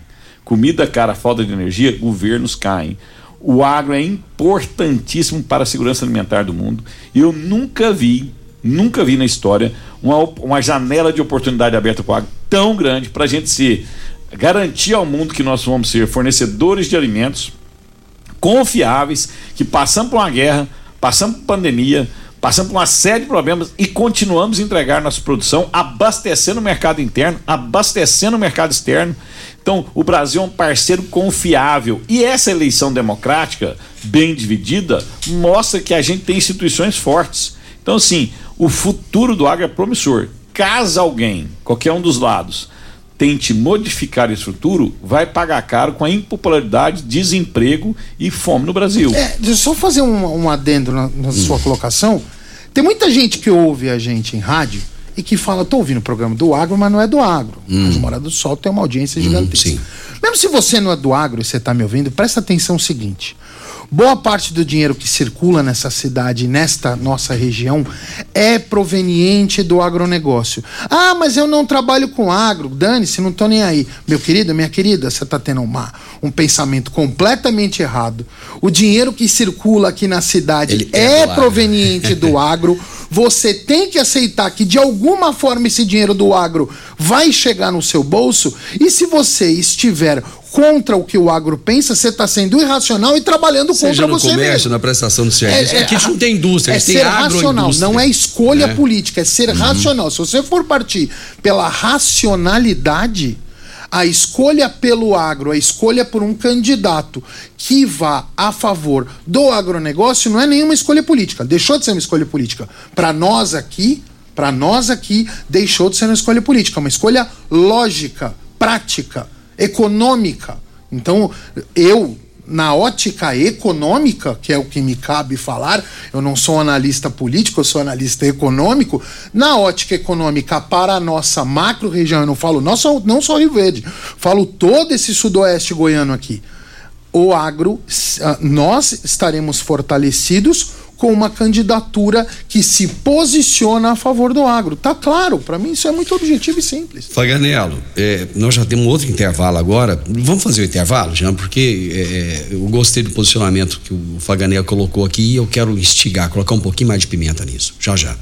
Comida cara, falta de energia, governos caem. O agro é importantíssimo para a segurança alimentar do mundo. Eu nunca vi, nunca vi na história uma, uma janela de oportunidade aberta o agro tão grande para a gente se garantir ao mundo que nós vamos ser fornecedores de alimentos confiáveis, que passamos por uma guerra, passamos por pandemia, passamos por uma série de problemas e continuamos a entregar nossa produção, abastecendo o mercado interno, abastecendo o mercado externo. Então, o Brasil é um parceiro confiável. E essa eleição democrática, bem dividida, mostra que a gente tem instituições fortes. Então, assim, o futuro do agro é promissor. Caso alguém, qualquer um dos lados, tente modificar esse futuro, vai pagar caro com a impopularidade, desemprego e fome no Brasil. É, deixa eu só fazer um, um adendo na, na sua colocação. Tem muita gente que ouve a gente em rádio e que fala, tô ouvindo o programa do agro, mas não é do agro. Mas o Morada do Sol tem uma audiência gigantesca. Mesmo se você não é do agro e você está me ouvindo, presta atenção no seguinte. Boa parte do dinheiro que circula nessa cidade, nesta nossa região, é proveniente do agronegócio. Ah, mas eu não trabalho com agro, dane-se, não tô nem aí. Meu querido, minha querida, você está tendo uma, um pensamento completamente errado. O dinheiro que circula aqui na cidade é é, do agro. proveniente do agro. Você tem que aceitar que de alguma forma esse dinheiro do agro vai chegar no seu bolso. E se você estiver contra o que o agro pensa, você está sendo irracional e trabalhando Seja contra no você comércio, mesmo. na prestação de serviço. Aqui a gente não tem indústria, a É tem ser racional, não é escolha né? política, é ser Uhum. racional. Se você for partir pela racionalidade, a escolha pelo agro, a escolha por um candidato que vá a favor do agronegócio não é nenhuma escolha política. Deixou de ser uma escolha política. Para nós aqui, para nós aqui, deixou de ser uma escolha política, uma escolha lógica, prática, econômica. Então, eu na ótica econômica, que é o que me cabe falar, eu não sou analista político, eu sou analista econômico. Na ótica econômica, para a nossa macro região, eu não falo só, não só Rio Verde, falo todo esse sudoeste goiano aqui. O agro, ah, nós estaremos fortalecidos com uma candidatura que se posiciona a favor do agro. Tá claro, para mim isso é muito objetivo e simples. Faganello, é, nós já temos outro intervalo agora. Vamos fazer o intervalo, Jean, porque é, eu gostei do posicionamento que o Faganello colocou aqui e eu quero instigar, colocar um pouquinho mais de pimenta nisso. Já já.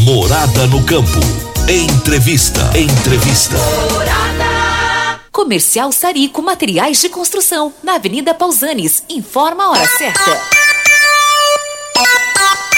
Morada no campo. Entrevista. Entrevista. Comercial Sarico Materiais de Construção, na Avenida Pausanes. Informa a hora certa.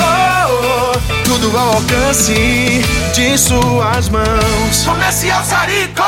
Oh, tudo ao alcance de suas mãos. Comercial Sarico.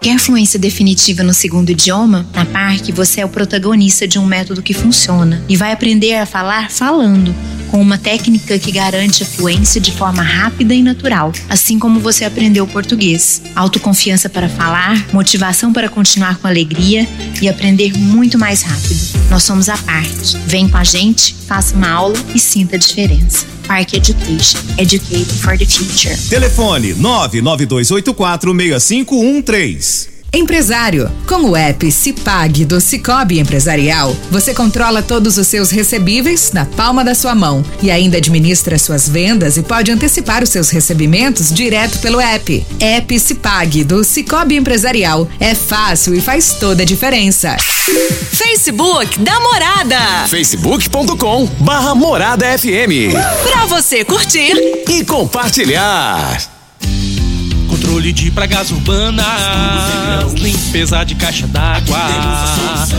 Quer fluência definitiva no segundo idioma? Na Parque, você é o protagonista de um método que funciona e vai aprender a falar falando, com uma técnica que garante a fluência de forma rápida e natural, assim como você aprendeu português. Autoconfiança para falar, motivação para continuar com alegria e aprender muito mais rápido. Nós somos a Parque. Vem com a gente, faça uma aula e sinta a diferença. Parque Education. Educating for the Future. Telefone 992846513. Empresário. Com o app Cipag do Cicobi Empresarial, você controla todos os seus recebíveis na palma da sua mão e ainda administra suas vendas e pode antecipar os seus recebimentos direto pelo app. App Cipag do Cicobi Empresarial. É fácil e faz toda a diferença. Facebook da Morada. facebook.com barra Morada FM. Pra você curtir e compartilhar. Controle de pragas urbanas, limpeza de caixa d'água,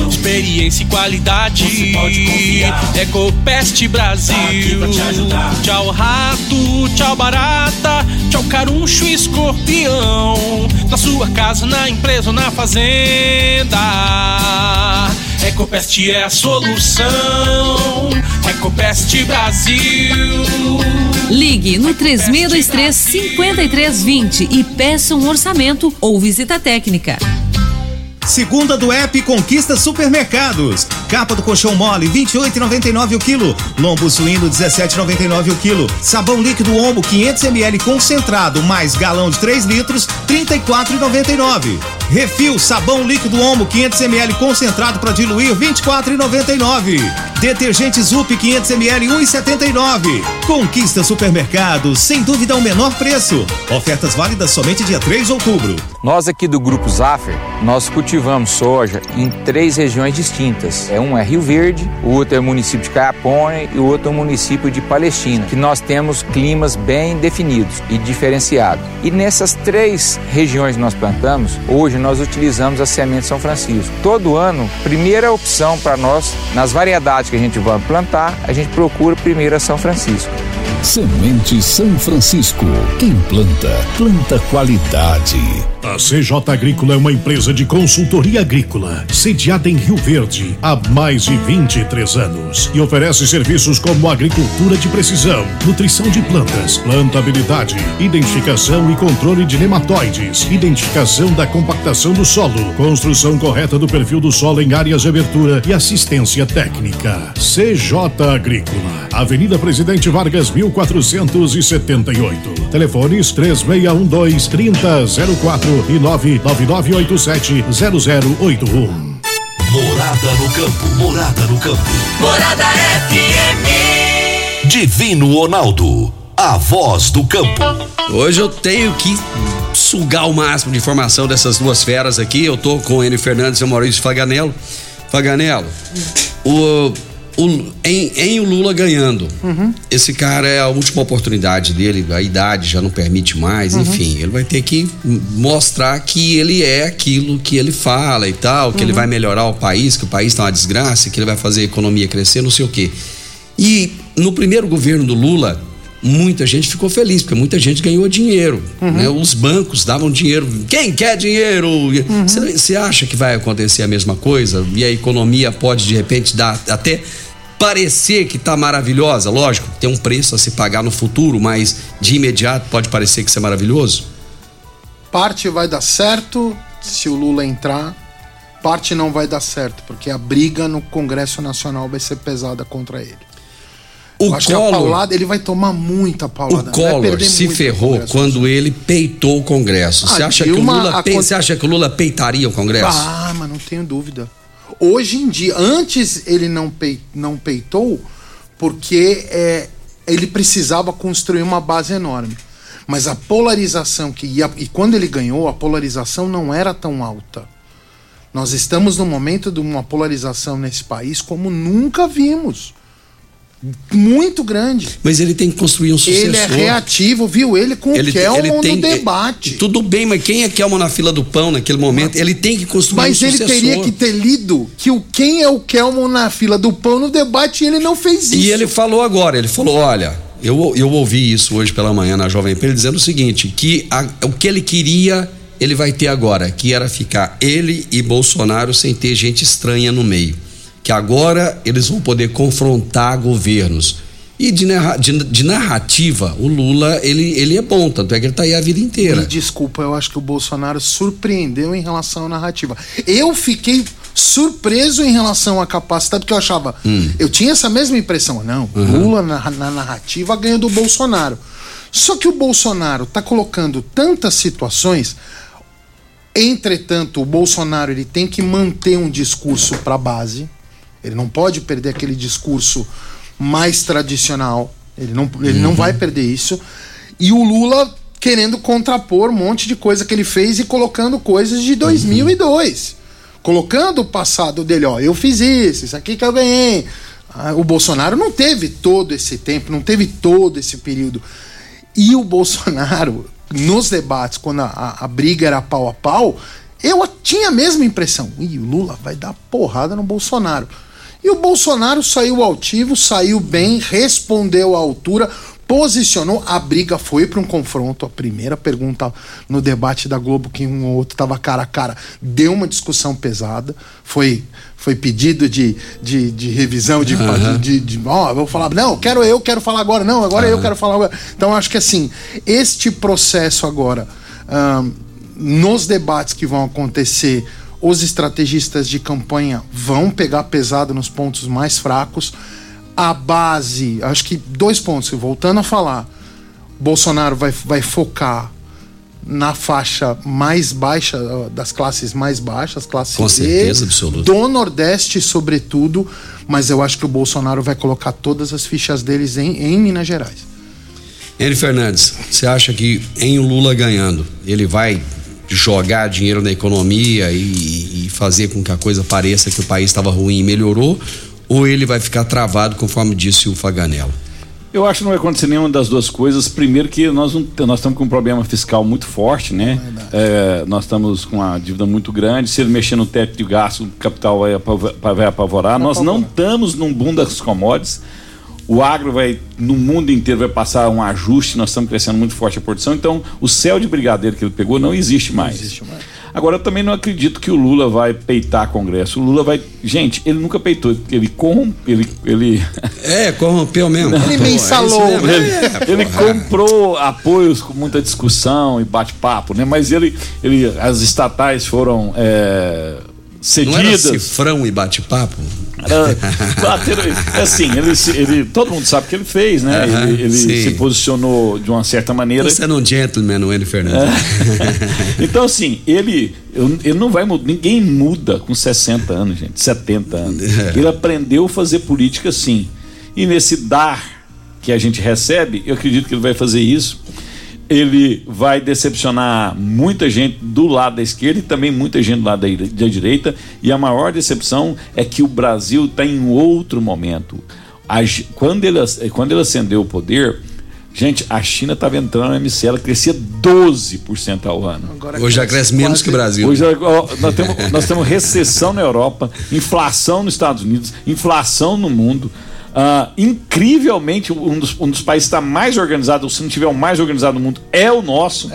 experiência e qualidade. Ecopest Brasil. Tchau rato, tchau barata, tchau caruncho escorpião. Na sua casa, na empresa ou na fazenda. Ecopest é a solução. Ecopest Brasil. Ligue no 3623 5320 e peça um orçamento ou visita técnica. Segunda do app Conquista Supermercados. Capa do colchão mole 28,99 o quilo. Lombo suíno 17,99 o quilo. Sabão líquido Omo 500 ml concentrado mais galão de 3 litros 34,99. Refil sabão líquido Omo 500 ml concentrado para diluir 24,99. Detergente Zup 500 ml 1,79. Conquista Supermercados, sem dúvida o menor preço. Ofertas válidas somente dia 3 de outubro. Nós aqui do Grupo Zaffer, nós cultivamos soja em três regiões distintas. É um é Rio Verde, o outro é o município de Caiapônia e o outro é o município de Palestina, que nós temos climas bem definidos e diferenciados. E nessas três regiões que nós plantamos, hoje nós utilizamos a semente São Francisco. Todo ano, primeira opção para nós, nas variedades que a gente vai plantar, a gente procura primeiro a São Francisco. Semente São Francisco. Quem planta, planta qualidade. A CJ Agrícola é uma empresa de consultoria agrícola, sediada em Rio Verde há mais de 23 anos e oferece serviços como agricultura de precisão, nutrição de plantas, plantabilidade, identificação e controle de nematóides, identificação da compactação do solo, construção correta do perfil do solo em áreas de abertura e assistência técnica. CJ Agrícola, Avenida Presidente Vargas 1478. Telefones 3612 3004 e 99987 0081. Morada no campo, morada no campo. Morada FM. Divino Ronaldo, a voz do campo. Hoje eu tenho que sugar o máximo de informação dessas duas feras aqui. Eu tô com o Enio Fernandes e o Maurício Faganello. Faganello, o, o, em, em o Lula ganhando, esse cara é a última oportunidade dele, a idade já não permite mais, Uhum. enfim, ele vai ter que mostrar que ele é aquilo que ele fala e tal, que ele Uhum. vai melhorar o país, que o país tá uma desgraça, que ele vai fazer a economia crescer, não sei o quê. E no primeiro governo do Lula, muita gente ficou feliz, porque muita gente ganhou dinheiro. né? Os bancos davam dinheiro. Quem quer dinheiro? Você acha que vai acontecer a mesma coisa? E a economia pode, de repente, dar até parecer que tá maravilhosa? Lógico, tem um preço a se pagar no futuro, mas de imediato pode parecer que isso é maravilhoso? Parte vai dar certo se o Lula entrar, parte não vai dar certo, porque a briga no Congresso Nacional vai ser pesada contra ele. O acho a Collor- paulada, ele vai tomar muita O paulada. vai Collor perder se ferrou quando ele peitou o Congresso. Você Ah, acha, que o Dilma Lula pe- acon- você acha que o Lula peitaria o Congresso? Ah, mas não tenho dúvida. Hoje em dia, antes ele não, pei- não peitou porque é, ele precisava construir uma base enorme. Mas a polarização que ia, e quando ele ganhou, a polarização não era tão alta. Nós estamos no momento de uma polarização nesse país como nunca vimos. Muito grande. Mas ele tem que construir um sucessor. Ele é reativo, viu? Ele com Ele o Kelman ele tem- no debate. Tudo bem, mas quem é Kelman na fila do pão naquele momento? Ele tem que construir Mas um ele sucessor. teria que ter lido que o quem é o Kelman na fila do pão no debate e ele não fez isso. E ele falou agora, ele falou, olha, eu, eu ouvi isso hoje pela manhã na Jovem Pan, ele dizendo o seguinte, que a- o que ele queria, ele vai ter agora, que era ficar ele e Bolsonaro sem ter gente estranha no meio. Que agora eles vão poder confrontar governos. E de, narra- de- de narrativa, o Lula, ele, ele é bom, tanto é que ele tá aí a vida inteira. Me desculpa, eu acho que o Bolsonaro surpreendeu em relação à narrativa. Eu fiquei surpreso em relação à capacidade, porque eu achava. Hum. Eu tinha essa mesma impressão. Não, Uhum. Lula na, na narrativa ganha do Bolsonaro. Só que o Bolsonaro tá colocando tantas situações. Entretanto, o Bolsonaro ele tem que manter um discurso para a base. Ele não pode perder aquele discurso mais tradicional. Ele não, ele não vai perder isso. E o Lula querendo contrapor um monte de coisa que ele fez e colocando coisas de 2002. Colocando o passado dele, ó, eu fiz isso, isso aqui que eu ganhei. Ah, o Bolsonaro não teve todo esse tempo, não teve todo esse período. E o Bolsonaro, nos debates, quando a, a- a briga era pau a pau, eu tinha a mesma impressão. Ih, o Lula vai dar porrada no Bolsonaro. E o Bolsonaro saiu altivo, saiu bem, respondeu à altura, posicionou. A briga foi para um confronto. A primeira pergunta no debate da Globo, que um ou outro estava cara a cara, deu uma discussão pesada. Foi, foi pedido de, de, de revisão, de, Aham. de, de, ó, vou falar, não, quero eu, quero falar agora, não, agora eu quero falar agora. Então acho que assim, este processo agora, ahn, nos debates que vão acontecer, os estrategistas de campanha vão pegar pesado nos pontos mais fracos. A base, acho que dois pontos, voltando a falar, Bolsonaro vai, vai focar na faixa mais baixa, das classes mais baixas, classe Com D, certeza absoluta. do Nordeste, sobretudo, mas eu acho que o Bolsonaro vai colocar todas as fichas deles em, em Minas Gerais. Henry Fernandes, você acha que em o Lula ganhando, ele vai jogar dinheiro na economia e, e fazer com que a coisa pareça que o país estava ruim e melhorou? Ou ele vai ficar travado, conforme disse o Faganello? Eu acho que não vai acontecer nenhuma das duas coisas. Primeiro que nós, não, nós estamos com um problema fiscal muito forte, né? É, nós estamos com uma dívida muito grande. Se ele mexer no teto de gasto, o capital vai, apavo- vai apavorar. Nós não estamos num boom das commodities. O agro vai, no mundo inteiro, vai passar um ajuste. Nós estamos crescendo muito forte a produção. Então, o céu de brigadeiro que ele pegou não existe mais. Agora, eu também não acredito que o Lula vai peitar Congresso. O Lula vai. Gente, ele nunca peitou. Ele corrompe. Ele, ele... É, corrompeu mesmo. Ele mensalou. É isso mesmo. Ele, É, ele porra. comprou apoios com muita discussão e bate-papo, né? Mas ele, ele, as estatais foram é, Não era cedidas. cifrão e bate-papo? Bateram- é assim, ele, ele, todo mundo sabe o que ele fez, né? Aham, ele ele se posicionou de uma certa maneira. Você é um gentleman, o Henry Fernandes. Então, assim, ele, ele não vai mudar. Ninguém muda com 60 anos, gente, 70 anos. É. Ele aprendeu a fazer política sim. E nesse dar que a gente recebe, eu acredito que ele vai fazer isso. Ele vai decepcionar muita gente do lado da esquerda e também muita gente do lado da, ire- da direita. E a maior decepção é que o Brasil está em outro momento. A quando, ele, quando ele acendeu o poder, gente, a China estava entrando na MC, ela crescia 12% ao ano. Hoje já cresce menos que o Brasil. Hoje, ó, nós, temos, nós temos recessão na Europa, inflação nos Estados Unidos, inflação no mundo. Ah, incrivelmente, um dos, um dos países que está mais organizado, se não tiver o mais organizado do mundo, é o nosso.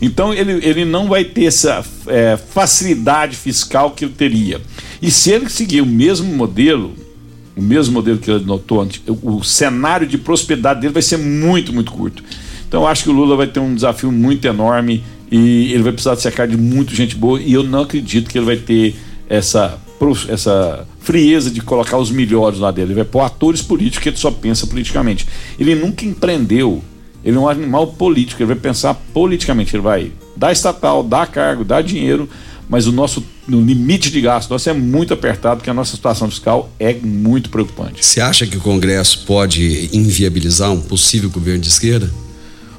Então, ele, ele não vai ter essa é, facilidade fiscal que ele teria. E se ele seguir o mesmo modelo, o mesmo modelo que ele notou antes, o, o cenário de prosperidade dele vai ser muito, muito curto. Então eu acho que o Lula vai ter um desafio muito enorme e ele vai precisar de cercar de muita gente boa e eu não acredito que ele vai ter essa, essa frieza de colocar os melhores lá dele. Ele vai pôr atores políticos que ele só pensa politicamente. Ele nunca empreendeu. Ele é um animal político, ele vai pensar politicamente. Ele vai dar estatal, dar cargo, dar dinheiro, mas o nosso no limite de gasto nosso é muito apertado, porque a nossa situação fiscal é muito preocupante. Você acha que o Congresso pode inviabilizar um possível governo de esquerda?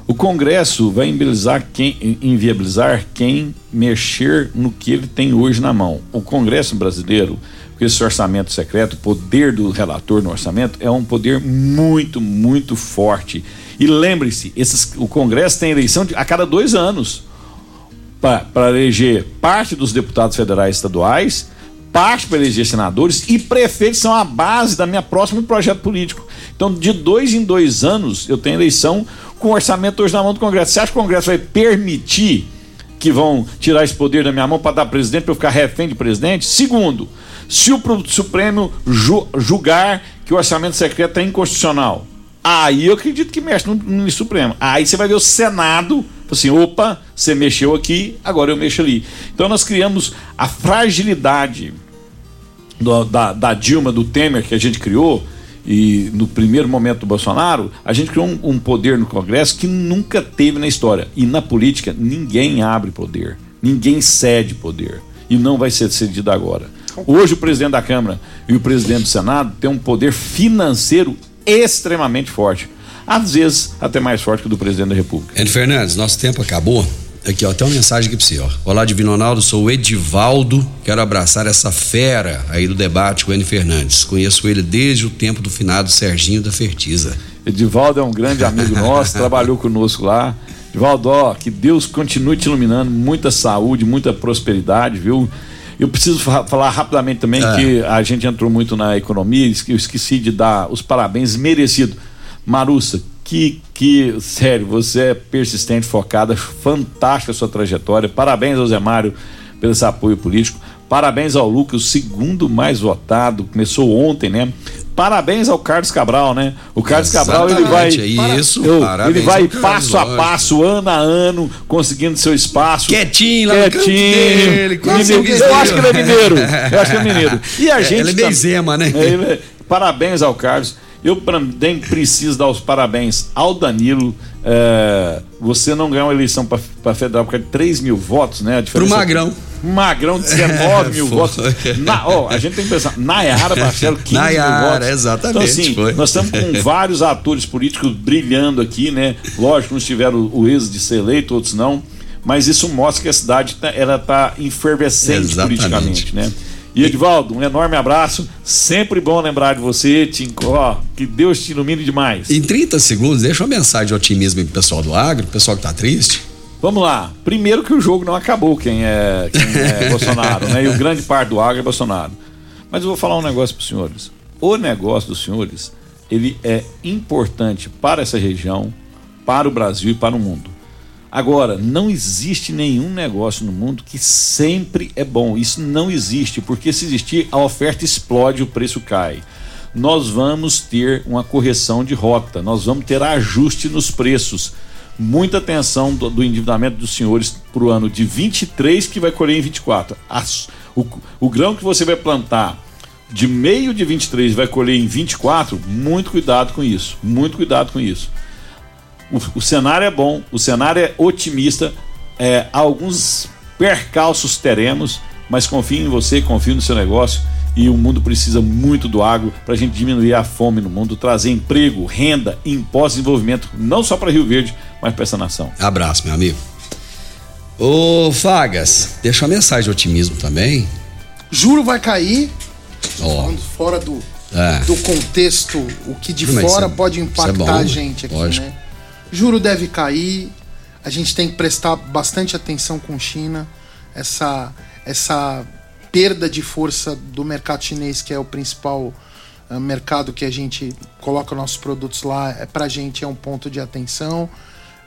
O Congresso vai inviabilizar quem, inviabilizar quem mexer no que ele tem hoje na mão. O Congresso brasileiro, com esse orçamento secreto, o poder do relator no orçamento é um poder muito, muito forte. E lembre-se, o Congresso tem eleição de- a cada dois anos para eleger parte dos deputados federais e estaduais, parte para eleger senadores e prefeitos são a base da minha próximo projeto político. Então, de dois em dois anos, eu tenho eleição com orçamento hoje na mão do Congresso. Você acha que o Congresso vai permitir que vão tirar esse poder da minha mão para dar presidente, para eu ficar refém de presidente? Segundo, se o Supremo ju- julgar que o orçamento secreto é inconstitucional, aí eu acredito que mexe no, no Supremo. Aí você vai ver o Senado, assim, opa, você mexeu aqui, agora eu mexo ali. Então nós criamos a fragilidade do- da, da Dilma, do Temer que a gente criou, e no primeiro momento do Bolsonaro, a gente criou um, um poder no Congresso que nunca teve na história. E na política, ninguém abre poder. Ninguém cede poder. E não vai ser cedido agora. Hoje o presidente da Câmara e o presidente do Senado têm um poder financeiro extremamente forte. Às vezes até mais forte que o do presidente da República. Enio Fernandes, nosso tempo acabou. Aqui, ó, tem uma mensagem aqui pra você, ó. Olá, Divino Ronaldo, sou o Edivaldo. Quero abraçar essa fera aí do debate com o Enio Fernandes. Conheço ele desde o tempo do finado Serginho da Fertiza. Edivaldo é um grande amigo nosso, trabalhou conosco lá. Edivaldo, ó, que Deus continue te iluminando, muita saúde, muita prosperidade, viu? Eu preciso fa falar rapidamente também É. que a gente entrou muito na economia, eu esqueci de dar os parabéns merecidos. Marussa, que, que, sério, você é persistente, focada, fantástica a sua trajetória. Parabéns ao Zé Mário pelo esse apoio político. Parabéns ao Lucas, o segundo mais votado, começou ontem, né? Parabéns ao Carlos Cabral, né? O Carlos Cabral ele vai Exatamente, é isso, Eu- ele vai passo a passo, ano a ano, conseguindo seu espaço. Quietinho lá Quietinho. dele, quase Mineiro. Eu acho que ele é mineiro. Eu acho que ele é mineiro. E a É, gente ele é meio tam- Zema, né? É, é- Parabéns ao Carlos. Eu também preciso dar os parabéns ao Danilo. É, você não ganhou uma eleição para federal por causa de 3 mil votos, né? A Pro diferença- Magrão. Magrão, 19 mil Foi. votos. Na, ó, a gente tem que pensar, Nayara Marcelo, 15 Nayara, mil votos. exatamente, Então, assim, nós estamos com vários atores políticos brilhando aqui, né? Lógico, uns tiveram o êxito de ser eleito, outros não. Mas isso mostra que a cidade tá, ela tá efervescente Exatamente. politicamente, né? E Edvaldo, um enorme abraço. Sempre bom lembrar de você, Tinco. Ó, que Deus te ilumine demais. Em 30 segundos, deixa uma mensagem de otimismo pro pessoal do agro, pro pessoal que tá triste. Vamos lá. Primeiro que o jogo não acabou, quem é, quem é Bolsonaro, né? E o grande parte do agro é Bolsonaro. Mas eu vou falar um negócio para os senhores. O negócio dos senhores, ele é importante para essa região, para o Brasil e para o mundo. Agora, não existe nenhum negócio no mundo que sempre é bom. Isso não existe, porque se existir, a oferta explode, o preço cai. Nós vamos ter uma correção de rota, nós vamos ter ajuste nos preços. Muita atenção do, do endividamento dos senhores para o ano de 23 que vai colher em 24. As- o, o grão que você vai plantar de meio de 23 vai colher em 24, muito cuidado com isso. Muito cuidado com isso. O, o cenário é bom, o cenário é otimista. É, alguns percalços teremos, mas confio em você, confio no seu negócio. E o mundo precisa muito do agro para a gente diminuir a fome no mundo, trazer emprego, renda, impostos, desenvolvimento, não só para Rio Verde, mas para essa nação. Abraço, meu amigo. Ô, Fagas, deixa uma mensagem de otimismo também. Juro vai cair, falando fora do, é. do contexto, o que de mas fora é- pode é impactar bom, a gente aqui, lógico. né? Juro deve cair, a gente tem que prestar bastante atenção com China, essa, essa perda de força do mercado chinês, que é o principal eh, mercado que a gente coloca nossos produtos lá, é, pra gente é um ponto de atenção.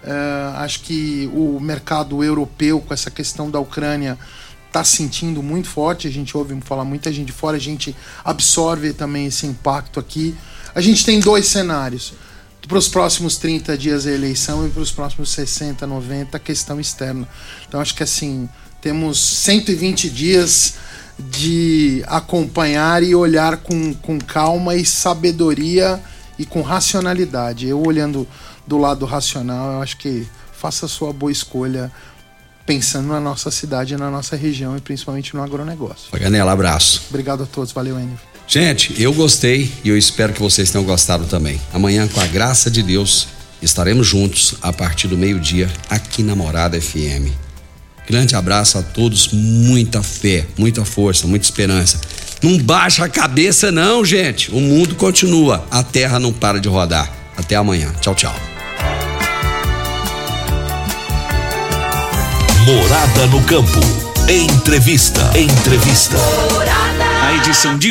Eh, acho que o mercado europeu, com essa questão da Ucrânia, está sentindo muito forte. A gente ouve falar muita gente de fora, a gente absorve também esse impacto aqui. A gente tem dois cenários. Para os próximos 30 dias a eleição e para os próximos 60, 90 a questão externa. Então acho que assim, temos 120 dias de acompanhar e olhar com, com calma e sabedoria e com racionalidade. Eu olhando do lado racional, eu acho que faça a sua boa escolha pensando na nossa cidade, na nossa região e principalmente no agronegócio. Paganela, abraço. Obrigado a todos, valeu, Enio. Gente, eu gostei e eu espero que vocês tenham gostado também. Amanhã, com a graça de Deus, estaremos juntos a partir do meio-dia aqui na Morada FM. Grande abraço a todos, muita fé, muita força, muita esperança. Não baixa a cabeça, não, gente. O mundo continua, a terra não para de rodar. Até amanhã. Tchau, tchau. Morada no campo. Entrevista. Entrevista. A edição de